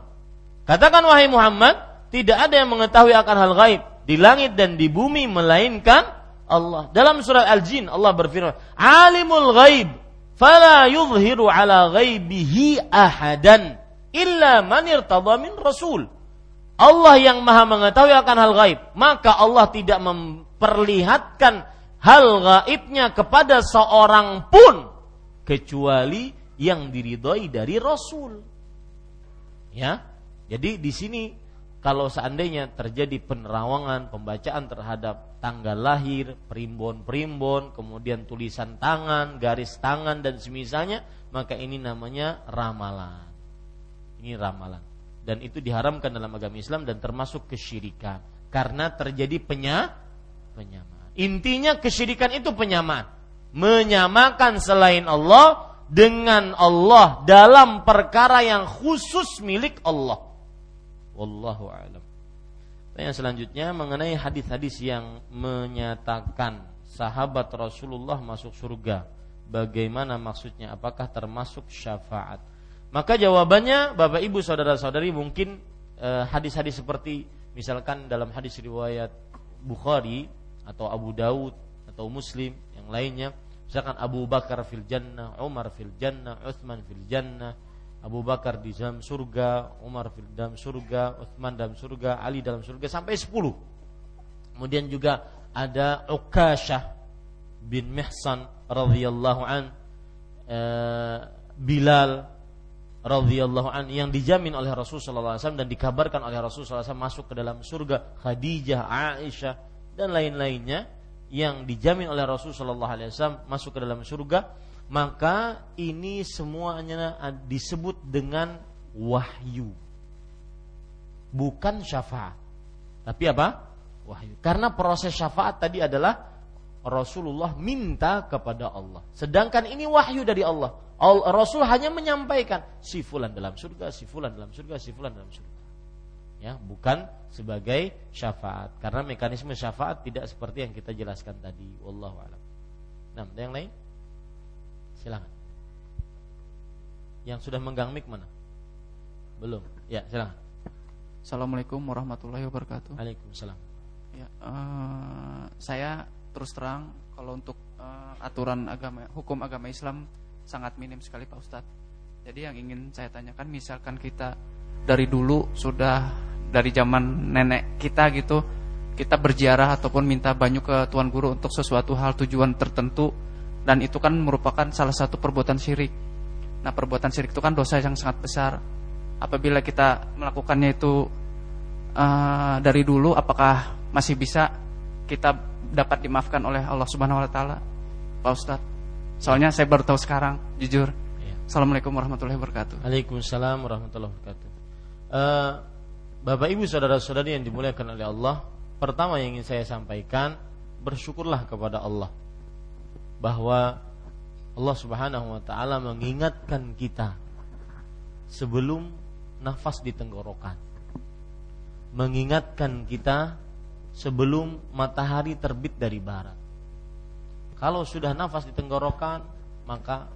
Katakan wahai Muhammad, tidak ada yang mengetahui akan hal gaib di langit dan di bumi melainkan Allah. Dalam surah Al-Jin Allah berfirman, "Alimul ghaib fala yuzhiru ala ghaibihi ahadan illa man irtada min rasul." Allah yang Maha mengetahui akan hal gaib, maka Allah tidak memperlihatkan hal gaibnya kepada seorang pun kecuali yang diridhoi dari Rasul. Ya. Jadi di sini kalau seandainya terjadi penerawangan, pembacaan terhadap tanggal lahir, primbon-primbon, kemudian tulisan tangan, garis tangan dan semisalnya, maka ini namanya ramalan. Ini ramalan. Dan itu diharamkan dalam agama Islam dan termasuk kesyirikan karena terjadi penya penyamaan. Intinya kesyirikan itu penyamaan menyamakan selain Allah dengan Allah dalam perkara yang khusus milik Allah. Wallahu a'lam. Yang selanjutnya mengenai hadis-hadis yang menyatakan sahabat Rasulullah masuk surga. Bagaimana maksudnya? Apakah termasuk syafaat? Maka jawabannya Bapak Ibu saudara-saudari mungkin eh, hadis-hadis seperti misalkan dalam hadis riwayat Bukhari atau Abu Daud atau Muslim yang lainnya. Misalkan Abu Bakar fil jannah Umar fil jannah Uthman fil jannah Abu Bakar di dalam surga Umar fil dalam surga Uthman dalam surga Ali dalam surga sampai 10 kemudian juga ada Ukashah bin Mihsan radhiyallahu an e, Bilal radhiyallahu an yang dijamin oleh Rasulullah SAW dan dikabarkan oleh Rasulullah SAW masuk ke dalam surga Khadijah, Aisyah dan lain-lainnya yang dijamin oleh Rasulullah SAW masuk ke dalam surga, maka ini semuanya disebut dengan wahyu. Bukan syafaat. Tapi apa? Wahyu. Karena proses syafaat tadi adalah Rasulullah minta kepada Allah. Sedangkan ini wahyu dari Allah. Rasul hanya menyampaikan si fulan dalam surga, si fulan dalam surga, si fulan dalam surga ya bukan sebagai syafaat. Karena mekanisme syafaat tidak seperti yang kita jelaskan tadi. Wallahu alam. Nah ada yang lain? Silakan. Yang sudah menggang mic mana? Belum. Ya silakan. Assalamualaikum warahmatullahi wabarakatuh. Waalaikumsalam. Ya uh, saya terus terang kalau untuk uh, aturan agama hukum agama Islam sangat minim sekali Pak Ustadz. Jadi yang ingin saya tanyakan misalkan kita dari dulu sudah dari zaman nenek kita gitu kita berziarah ataupun minta banyu ke tuan guru untuk sesuatu hal tujuan tertentu dan itu kan merupakan salah satu perbuatan syirik. Nah, perbuatan syirik itu kan dosa yang sangat besar. Apabila kita melakukannya itu uh, dari dulu apakah masih bisa kita dapat dimaafkan oleh Allah Subhanahu wa taala? Pak Ustadz. Soalnya saya baru tahu sekarang, jujur. Ya. Assalamualaikum warahmatullahi wabarakatuh. Waalaikumsalam warahmatullahi wabarakatuh. Uh, Bapak Ibu saudara-saudari yang dimuliakan oleh Allah, pertama yang ingin saya sampaikan, bersyukurlah kepada Allah bahwa Allah Subhanahu wa taala mengingatkan kita sebelum nafas di tenggorokan. Mengingatkan kita sebelum matahari terbit dari barat. Kalau sudah nafas di tenggorokan, maka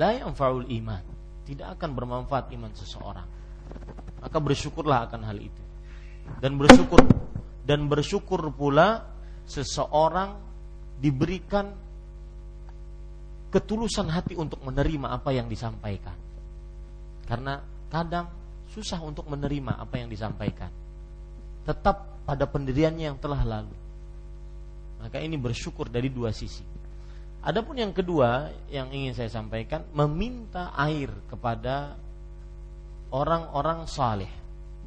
la yanfa'ul iman. Tidak akan bermanfaat iman seseorang. Maka bersyukurlah akan hal itu. Dan bersyukur dan bersyukur pula seseorang diberikan ketulusan hati untuk menerima apa yang disampaikan. Karena kadang susah untuk menerima apa yang disampaikan. Tetap pada pendiriannya yang telah lalu. Maka ini bersyukur dari dua sisi. Adapun yang kedua yang ingin saya sampaikan meminta air kepada orang-orang saleh,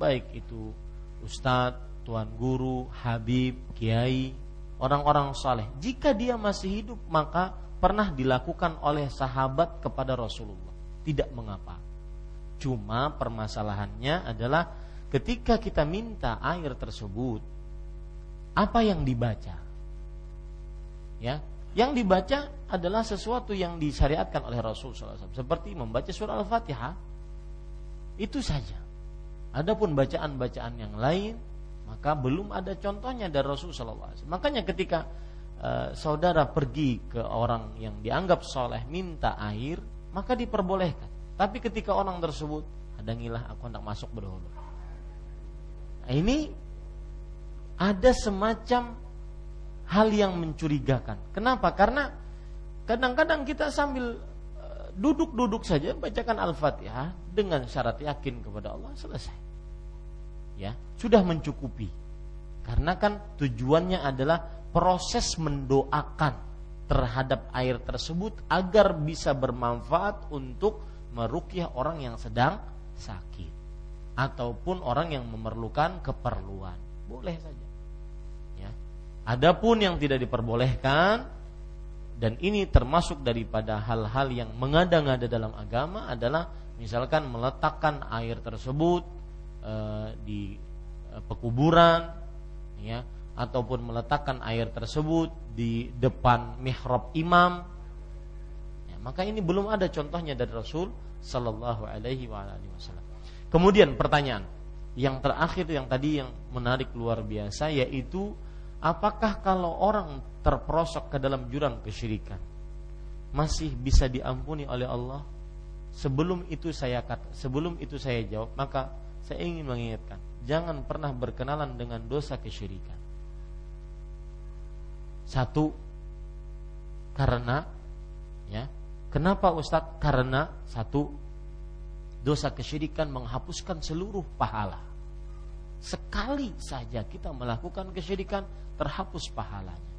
baik itu ustadz, tuan guru, habib, kiai, orang-orang saleh. Jika dia masih hidup, maka pernah dilakukan oleh sahabat kepada Rasulullah. Tidak mengapa. Cuma permasalahannya adalah ketika kita minta air tersebut, apa yang dibaca? Ya, yang dibaca adalah sesuatu yang disyariatkan oleh Rasul SAW, seperti membaca surah Al-Fatihah. Itu saja. Adapun bacaan-bacaan yang lain maka belum ada contohnya dari Rasulullah SAW. Makanya ketika uh, saudara pergi ke orang yang dianggap soleh minta air, maka diperbolehkan. Tapi ketika orang tersebut, hadangilah aku hendak masuk berhulu. Nah, ini ada semacam hal yang mencurigakan. Kenapa? Karena kadang-kadang kita sambil duduk-duduk saja bacakan Al-Fatihah dengan syarat yakin kepada Allah selesai. Ya sudah mencukupi. Karena kan tujuannya adalah proses mendoakan terhadap air tersebut agar bisa bermanfaat untuk merukyah orang yang sedang sakit ataupun orang yang memerlukan keperluan. Boleh saja. Ya. Adapun yang tidak diperbolehkan dan ini termasuk daripada hal-hal yang mengada-ngada dalam agama adalah misalkan meletakkan air tersebut Eh, di uh, pekuburan ya ataupun meletakkan air tersebut di depan mihrab imam ya, maka ini belum ada contohnya dari Rasul Sallallahu Alaihi Wasallam. Kemudian pertanyaan yang terakhir yang tadi yang menarik luar biasa yaitu apakah kalau orang terperosok ke dalam jurang kesyirikan masih bisa diampuni oleh Allah? Sebelum itu saya kata, sebelum itu saya jawab, maka saya ingin mengingatkan, jangan pernah berkenalan dengan dosa kesyirikan. Satu, karena ya, kenapa Ustadz? Karena satu, dosa kesyirikan menghapuskan seluruh pahala. Sekali saja kita melakukan kesyirikan, terhapus pahalanya.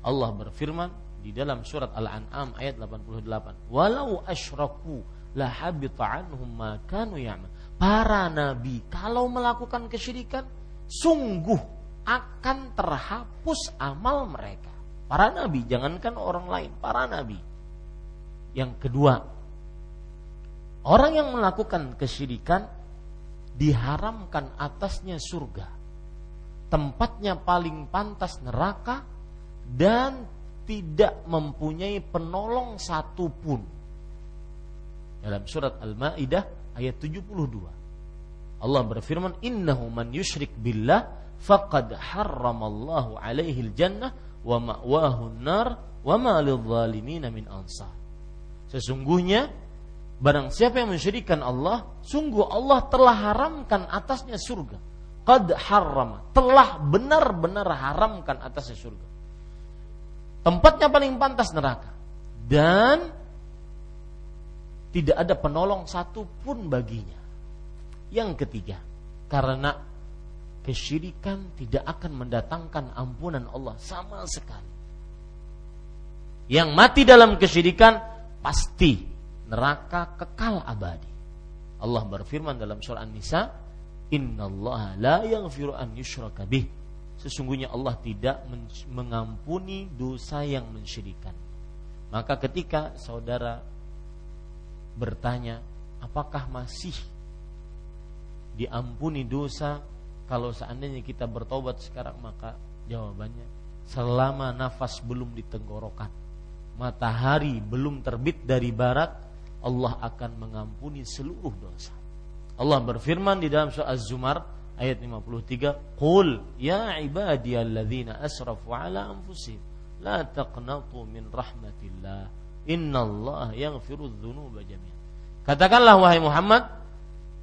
Allah berfirman di dalam surat Al-An'am ayat 88, "Walau asyraku la habita anhum ma kanu ya'mal." para nabi kalau melakukan kesyirikan sungguh akan terhapus amal mereka. Para nabi, jangankan orang lain, para nabi. Yang kedua, orang yang melakukan kesyirikan diharamkan atasnya surga. Tempatnya paling pantas neraka dan tidak mempunyai penolong satupun. Dalam surat Al-Maidah ayat 72. Allah berfirman, "Innahu man yusyrik billah faqad harramallahu alaihi jannah wa ma'wahu nar wa ma lidh-dhalimin min ansar." Sesungguhnya barang siapa yang mensyirikkan Allah, sungguh Allah telah haramkan atasnya surga. Qad harrama, telah benar-benar haramkan atasnya surga. Tempatnya paling pantas neraka. Dan tidak ada penolong satupun baginya. Yang ketiga, karena kesyirikan tidak akan mendatangkan ampunan Allah sama sekali. Yang mati dalam kesyirikan pasti neraka kekal abadi. Allah berfirman dalam surah An-Nisa, "Innallaha la yaghfiru an yushraka bih." Sesungguhnya Allah tidak mengampuni dosa yang mensyirikan. Maka ketika saudara bertanya, apakah masih diampuni dosa kalau seandainya kita bertobat sekarang maka jawabannya selama nafas belum ditenggorokan matahari belum terbit dari barat Allah akan mengampuni seluruh dosa Allah berfirman di dalam surah Az-Zumar ayat 53 Qul ya ibadiyalladzina asrafu ala anfusihim la taqnatu min rahmatillah innallaha yaghfiru dzunuba jami'an Katakanlah wahai Muhammad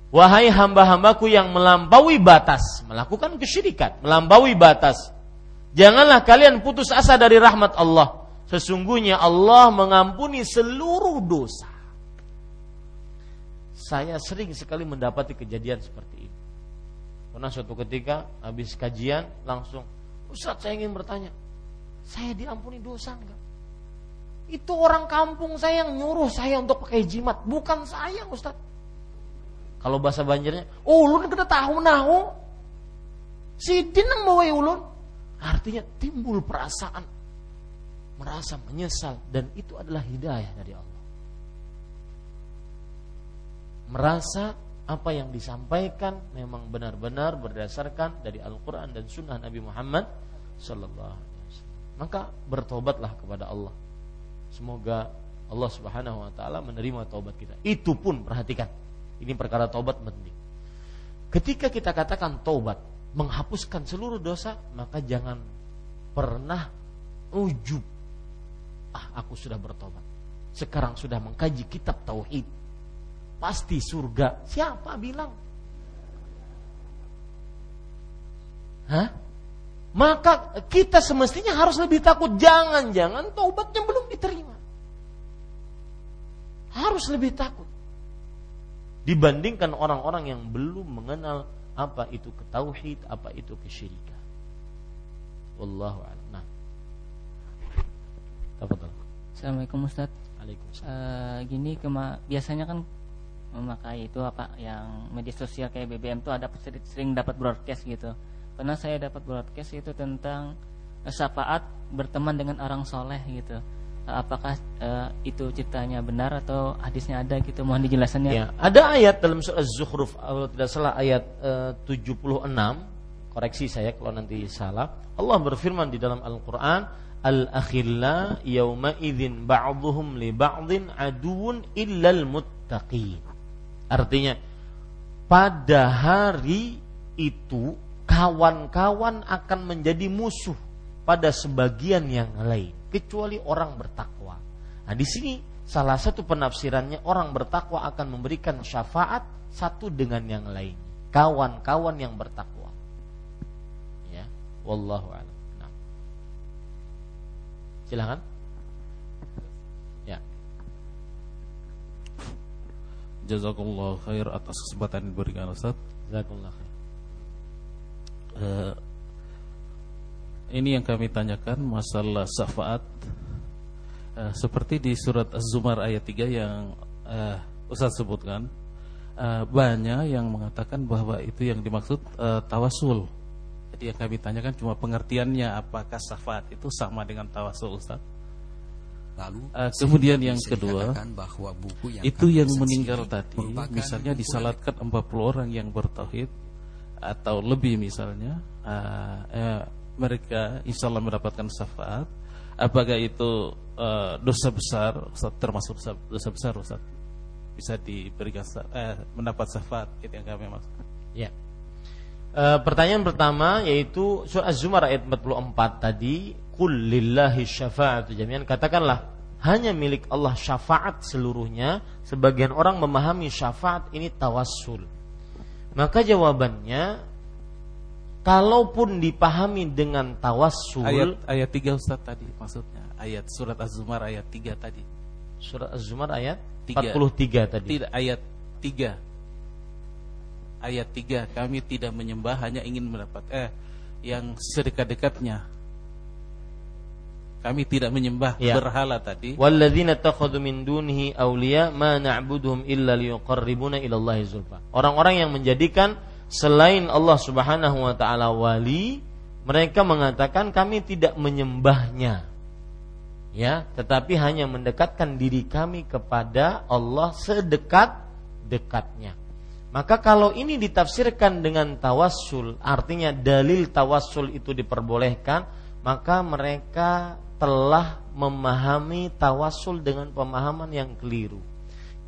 Wahai hamba-hambaku yang melampaui batas, melakukan kesyirikan, melampaui batas. Janganlah kalian putus asa dari rahmat Allah. Sesungguhnya Allah mengampuni seluruh dosa. Saya sering sekali mendapati kejadian seperti ini. Pernah suatu ketika habis kajian langsung, Ustaz saya ingin bertanya, saya diampuni dosa enggak? Itu orang kampung saya yang nyuruh saya untuk pakai jimat, bukan saya Ustaz. Kalau bahasa Banjarnya, oh, ulun kena tahu nahu. Sidin nang bawa ulun. Artinya timbul perasaan merasa menyesal dan itu adalah hidayah dari Allah. Merasa apa yang disampaikan memang benar-benar berdasarkan dari Al-Quran dan Sunnah Nabi Muhammad Sallallahu Alaihi Wasallam. Maka bertobatlah kepada Allah. Semoga Allah Subhanahu Wa Taala menerima taubat kita. Itu pun perhatikan ini perkara taubat penting. Ketika kita katakan taubat menghapuskan seluruh dosa, maka jangan pernah ujub. Ah, aku sudah bertobat. Sekarang sudah mengkaji kitab tauhid. Pasti surga. Siapa bilang? Hah? Maka kita semestinya harus lebih takut jangan-jangan taubatnya belum diterima. Harus lebih takut dibandingkan orang-orang yang belum mengenal apa itu ketauhid, apa itu kesyirikan. Wallahu a'lam. Nah. Assalamualaikum Ustaz. Waalaikumsalam. Uh, gini kema biasanya kan memakai itu apa yang media sosial kayak BBM tuh ada sering, dapat broadcast gitu. Pernah saya dapat broadcast itu tentang syafaat berteman dengan orang soleh gitu. Apakah uh, itu ceritanya benar atau hadisnya ada gitu? Mohon dijelasannya ya. Ada ayat dalam surah Az-Zukhruf kalau tidak salah ayat eh, uh, 76 koreksi saya kalau nanti salah. Allah berfirman di dalam Al-Qur'an al-akhilla yauma idzin ba'dhum li ba'dhin aduun illal muttaqin artinya pada hari itu kawan-kawan akan menjadi musuh pada sebagian yang lain kecuali orang bertakwa. Nah, di sini salah satu penafsirannya orang bertakwa akan memberikan syafaat satu dengan yang lain. Kawan-kawan yang bertakwa. Ya, wallahu a'lam. Nah. Silakan. Ya. Jazakallah khair atas kesempatan yang diberikan Ustaz. Jazakallah khair. Uh, ini yang kami tanyakan masalah syafaat uh, seperti di surat Az-Zumar ayat 3 yang uh, Ustaz sebutkan uh, banyak yang mengatakan bahwa itu yang dimaksud uh, tawasul. Jadi yang kami tanyakan cuma pengertiannya apakah syafaat itu sama dengan tawasul Ustaz? Lalu uh, kemudian yang kedua bahwa buku yang itu yang meninggal tadi misalnya disalatkan 40 orang yang bertauhid atau lebih misalnya uh, uh, mereka insya Allah mendapatkan syafaat. Apakah itu uh, dosa besar Ustaz, termasuk dosa besar Ustaz. Bisa diberikan eh, mendapat syafaat itu yang kami maksud. Ya. E, pertanyaan pertama yaitu surah Az-Zumar ayat 44 tadi qul lillahi syafa'atu jami'an katakanlah hanya milik Allah syafaat seluruhnya sebagian orang memahami syafaat ini tawassul maka jawabannya kalaupun dipahami dengan tawassul Ayat ayat 3 Ustaz tadi maksudnya. Ayat surat Az-Zumar ayat 3 tadi. surat Az-Zumar ayat Tiga. 43 tadi. Tidak ayat 3. Ayat 3 kami tidak menyembah hanya ingin mendapat eh yang sedekat-dekatnya. Kami tidak menyembah Ya. berhala tadi. Walladzina takhadhu min dunihi awliya ma na'buduhum illa liyuqarribuna ila Allahi zulfa. Orang-orang yang menjadikan selain Allah Subhanahu wa taala wali, mereka mengatakan kami tidak menyembahnya. Ya, tetapi hanya mendekatkan diri kami kepada Allah sedekat-dekatnya. Maka kalau ini ditafsirkan dengan tawassul, artinya dalil tawassul itu diperbolehkan, maka mereka telah memahami tawassul dengan pemahaman yang keliru.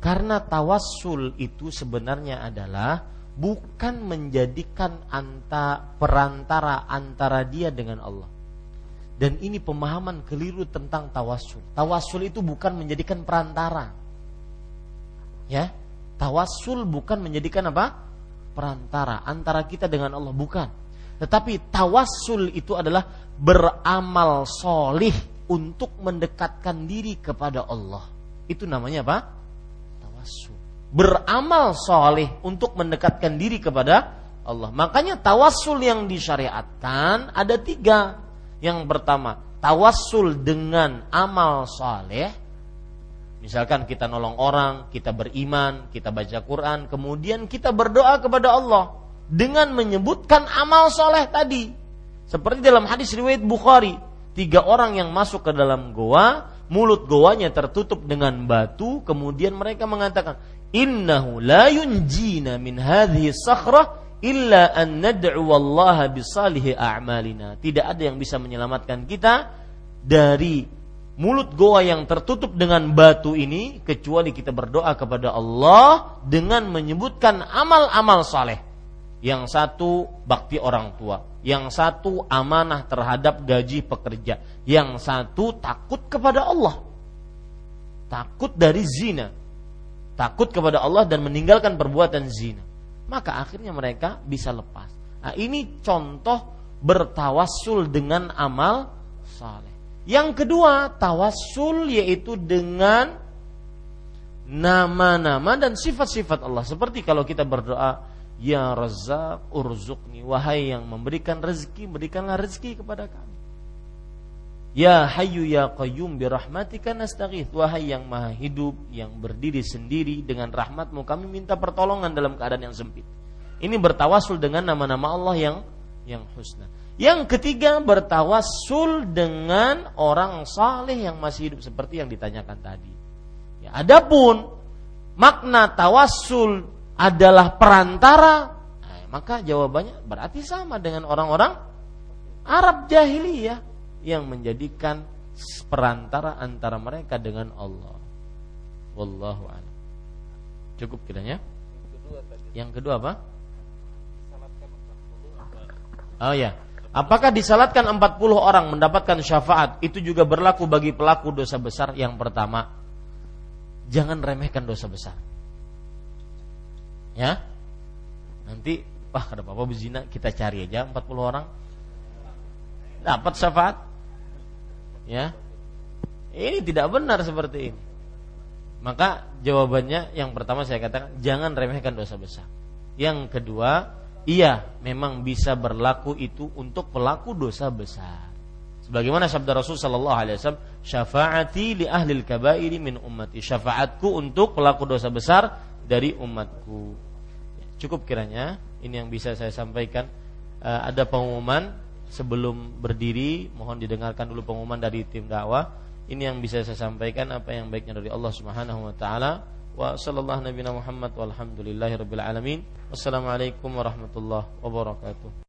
Karena tawassul itu sebenarnya adalah bukan menjadikan anta perantara antara dia dengan Allah. Dan ini pemahaman keliru tentang tawassul. Tawassul itu bukan menjadikan perantara. Ya, tawassul bukan menjadikan apa? Perantara antara kita dengan Allah bukan. Tetapi tawassul itu adalah beramal solih untuk mendekatkan diri kepada Allah. Itu namanya apa? Tawassul. Beramal solih untuk mendekatkan diri kepada Allah. Makanya tawassul yang disyariatkan ada tiga. Yang pertama, tawassul dengan amal soleh. Misalkan kita nolong orang, kita beriman, kita baca Quran, kemudian kita berdoa kepada Allah dengan menyebutkan amal soleh tadi. Seperti dalam hadis riwayat Bukhari, tiga orang yang masuk ke dalam goa, mulut goanya tertutup dengan batu, kemudian mereka mengatakan, Innahu la yunjina min hadhihi sakhrah illa an nad'u Allah bisalihi a'malina. Tidak ada yang bisa menyelamatkan kita dari mulut goa yang tertutup dengan batu ini kecuali kita berdoa kepada Allah dengan menyebutkan amal-amal saleh. Yang satu bakti orang tua, yang satu amanah terhadap gaji pekerja, yang satu takut kepada Allah. Takut dari zina. Takut kepada Allah dan meninggalkan perbuatan zina. Maka akhirnya mereka bisa lepas. Nah, ini contoh bertawassul dengan amal saleh. Yang kedua, tawassul yaitu dengan nama-nama dan sifat-sifat Allah. Seperti kalau kita berdoa, Ya Razzaq urzuqni wahai yang memberikan rezeki berikanlah rezeki kepada kami. Ya Hayyu ya Qayyum bi rahmatika nastaghith wahai yang maha hidup yang berdiri sendiri dengan rahmatmu kami minta pertolongan dalam keadaan yang sempit. Ini bertawasul dengan nama-nama Allah yang yang husna. Yang ketiga bertawassul dengan orang saleh yang masih hidup seperti yang ditanyakan tadi. Ya, adapun makna tawassul adalah perantara, nah, maka jawabannya berarti sama dengan orang-orang Arab jahiliyah yang menjadikan perantara antara mereka dengan Allah. Wallahu a'lam. Cukup kiranya? Yang kedua apa? Oh ya. Apakah disalatkan 40 orang mendapatkan syafaat itu juga berlaku bagi pelaku dosa besar yang pertama? Jangan remehkan dosa besar. Ya. Nanti wah ada apa berzina kita cari aja 40 orang dapat syafaat. Ya. Ini tidak benar seperti ini. Maka jawabannya yang pertama saya katakan jangan remehkan dosa besar. Yang kedua, iya memang bisa berlaku itu untuk pelaku dosa besar. Sebagaimana sabda Rasul sallallahu alaihi wasallam, "Syafaati li ahli kabairi min ummati." Syafaatku untuk pelaku dosa besar dari umatku. Cukup kiranya ini yang bisa saya sampaikan. Uh, ada pengumuman sebelum berdiri, mohon didengarkan dulu pengumuman dari tim dakwah. Ini yang bisa saya sampaikan apa yang baiknya dari Allah Subhanahu wa taala. Wa sallallahu nabiyana Muhammad walhamdulillahi rabbil alamin. Wassalamualaikum warahmatullahi wabarakatuh.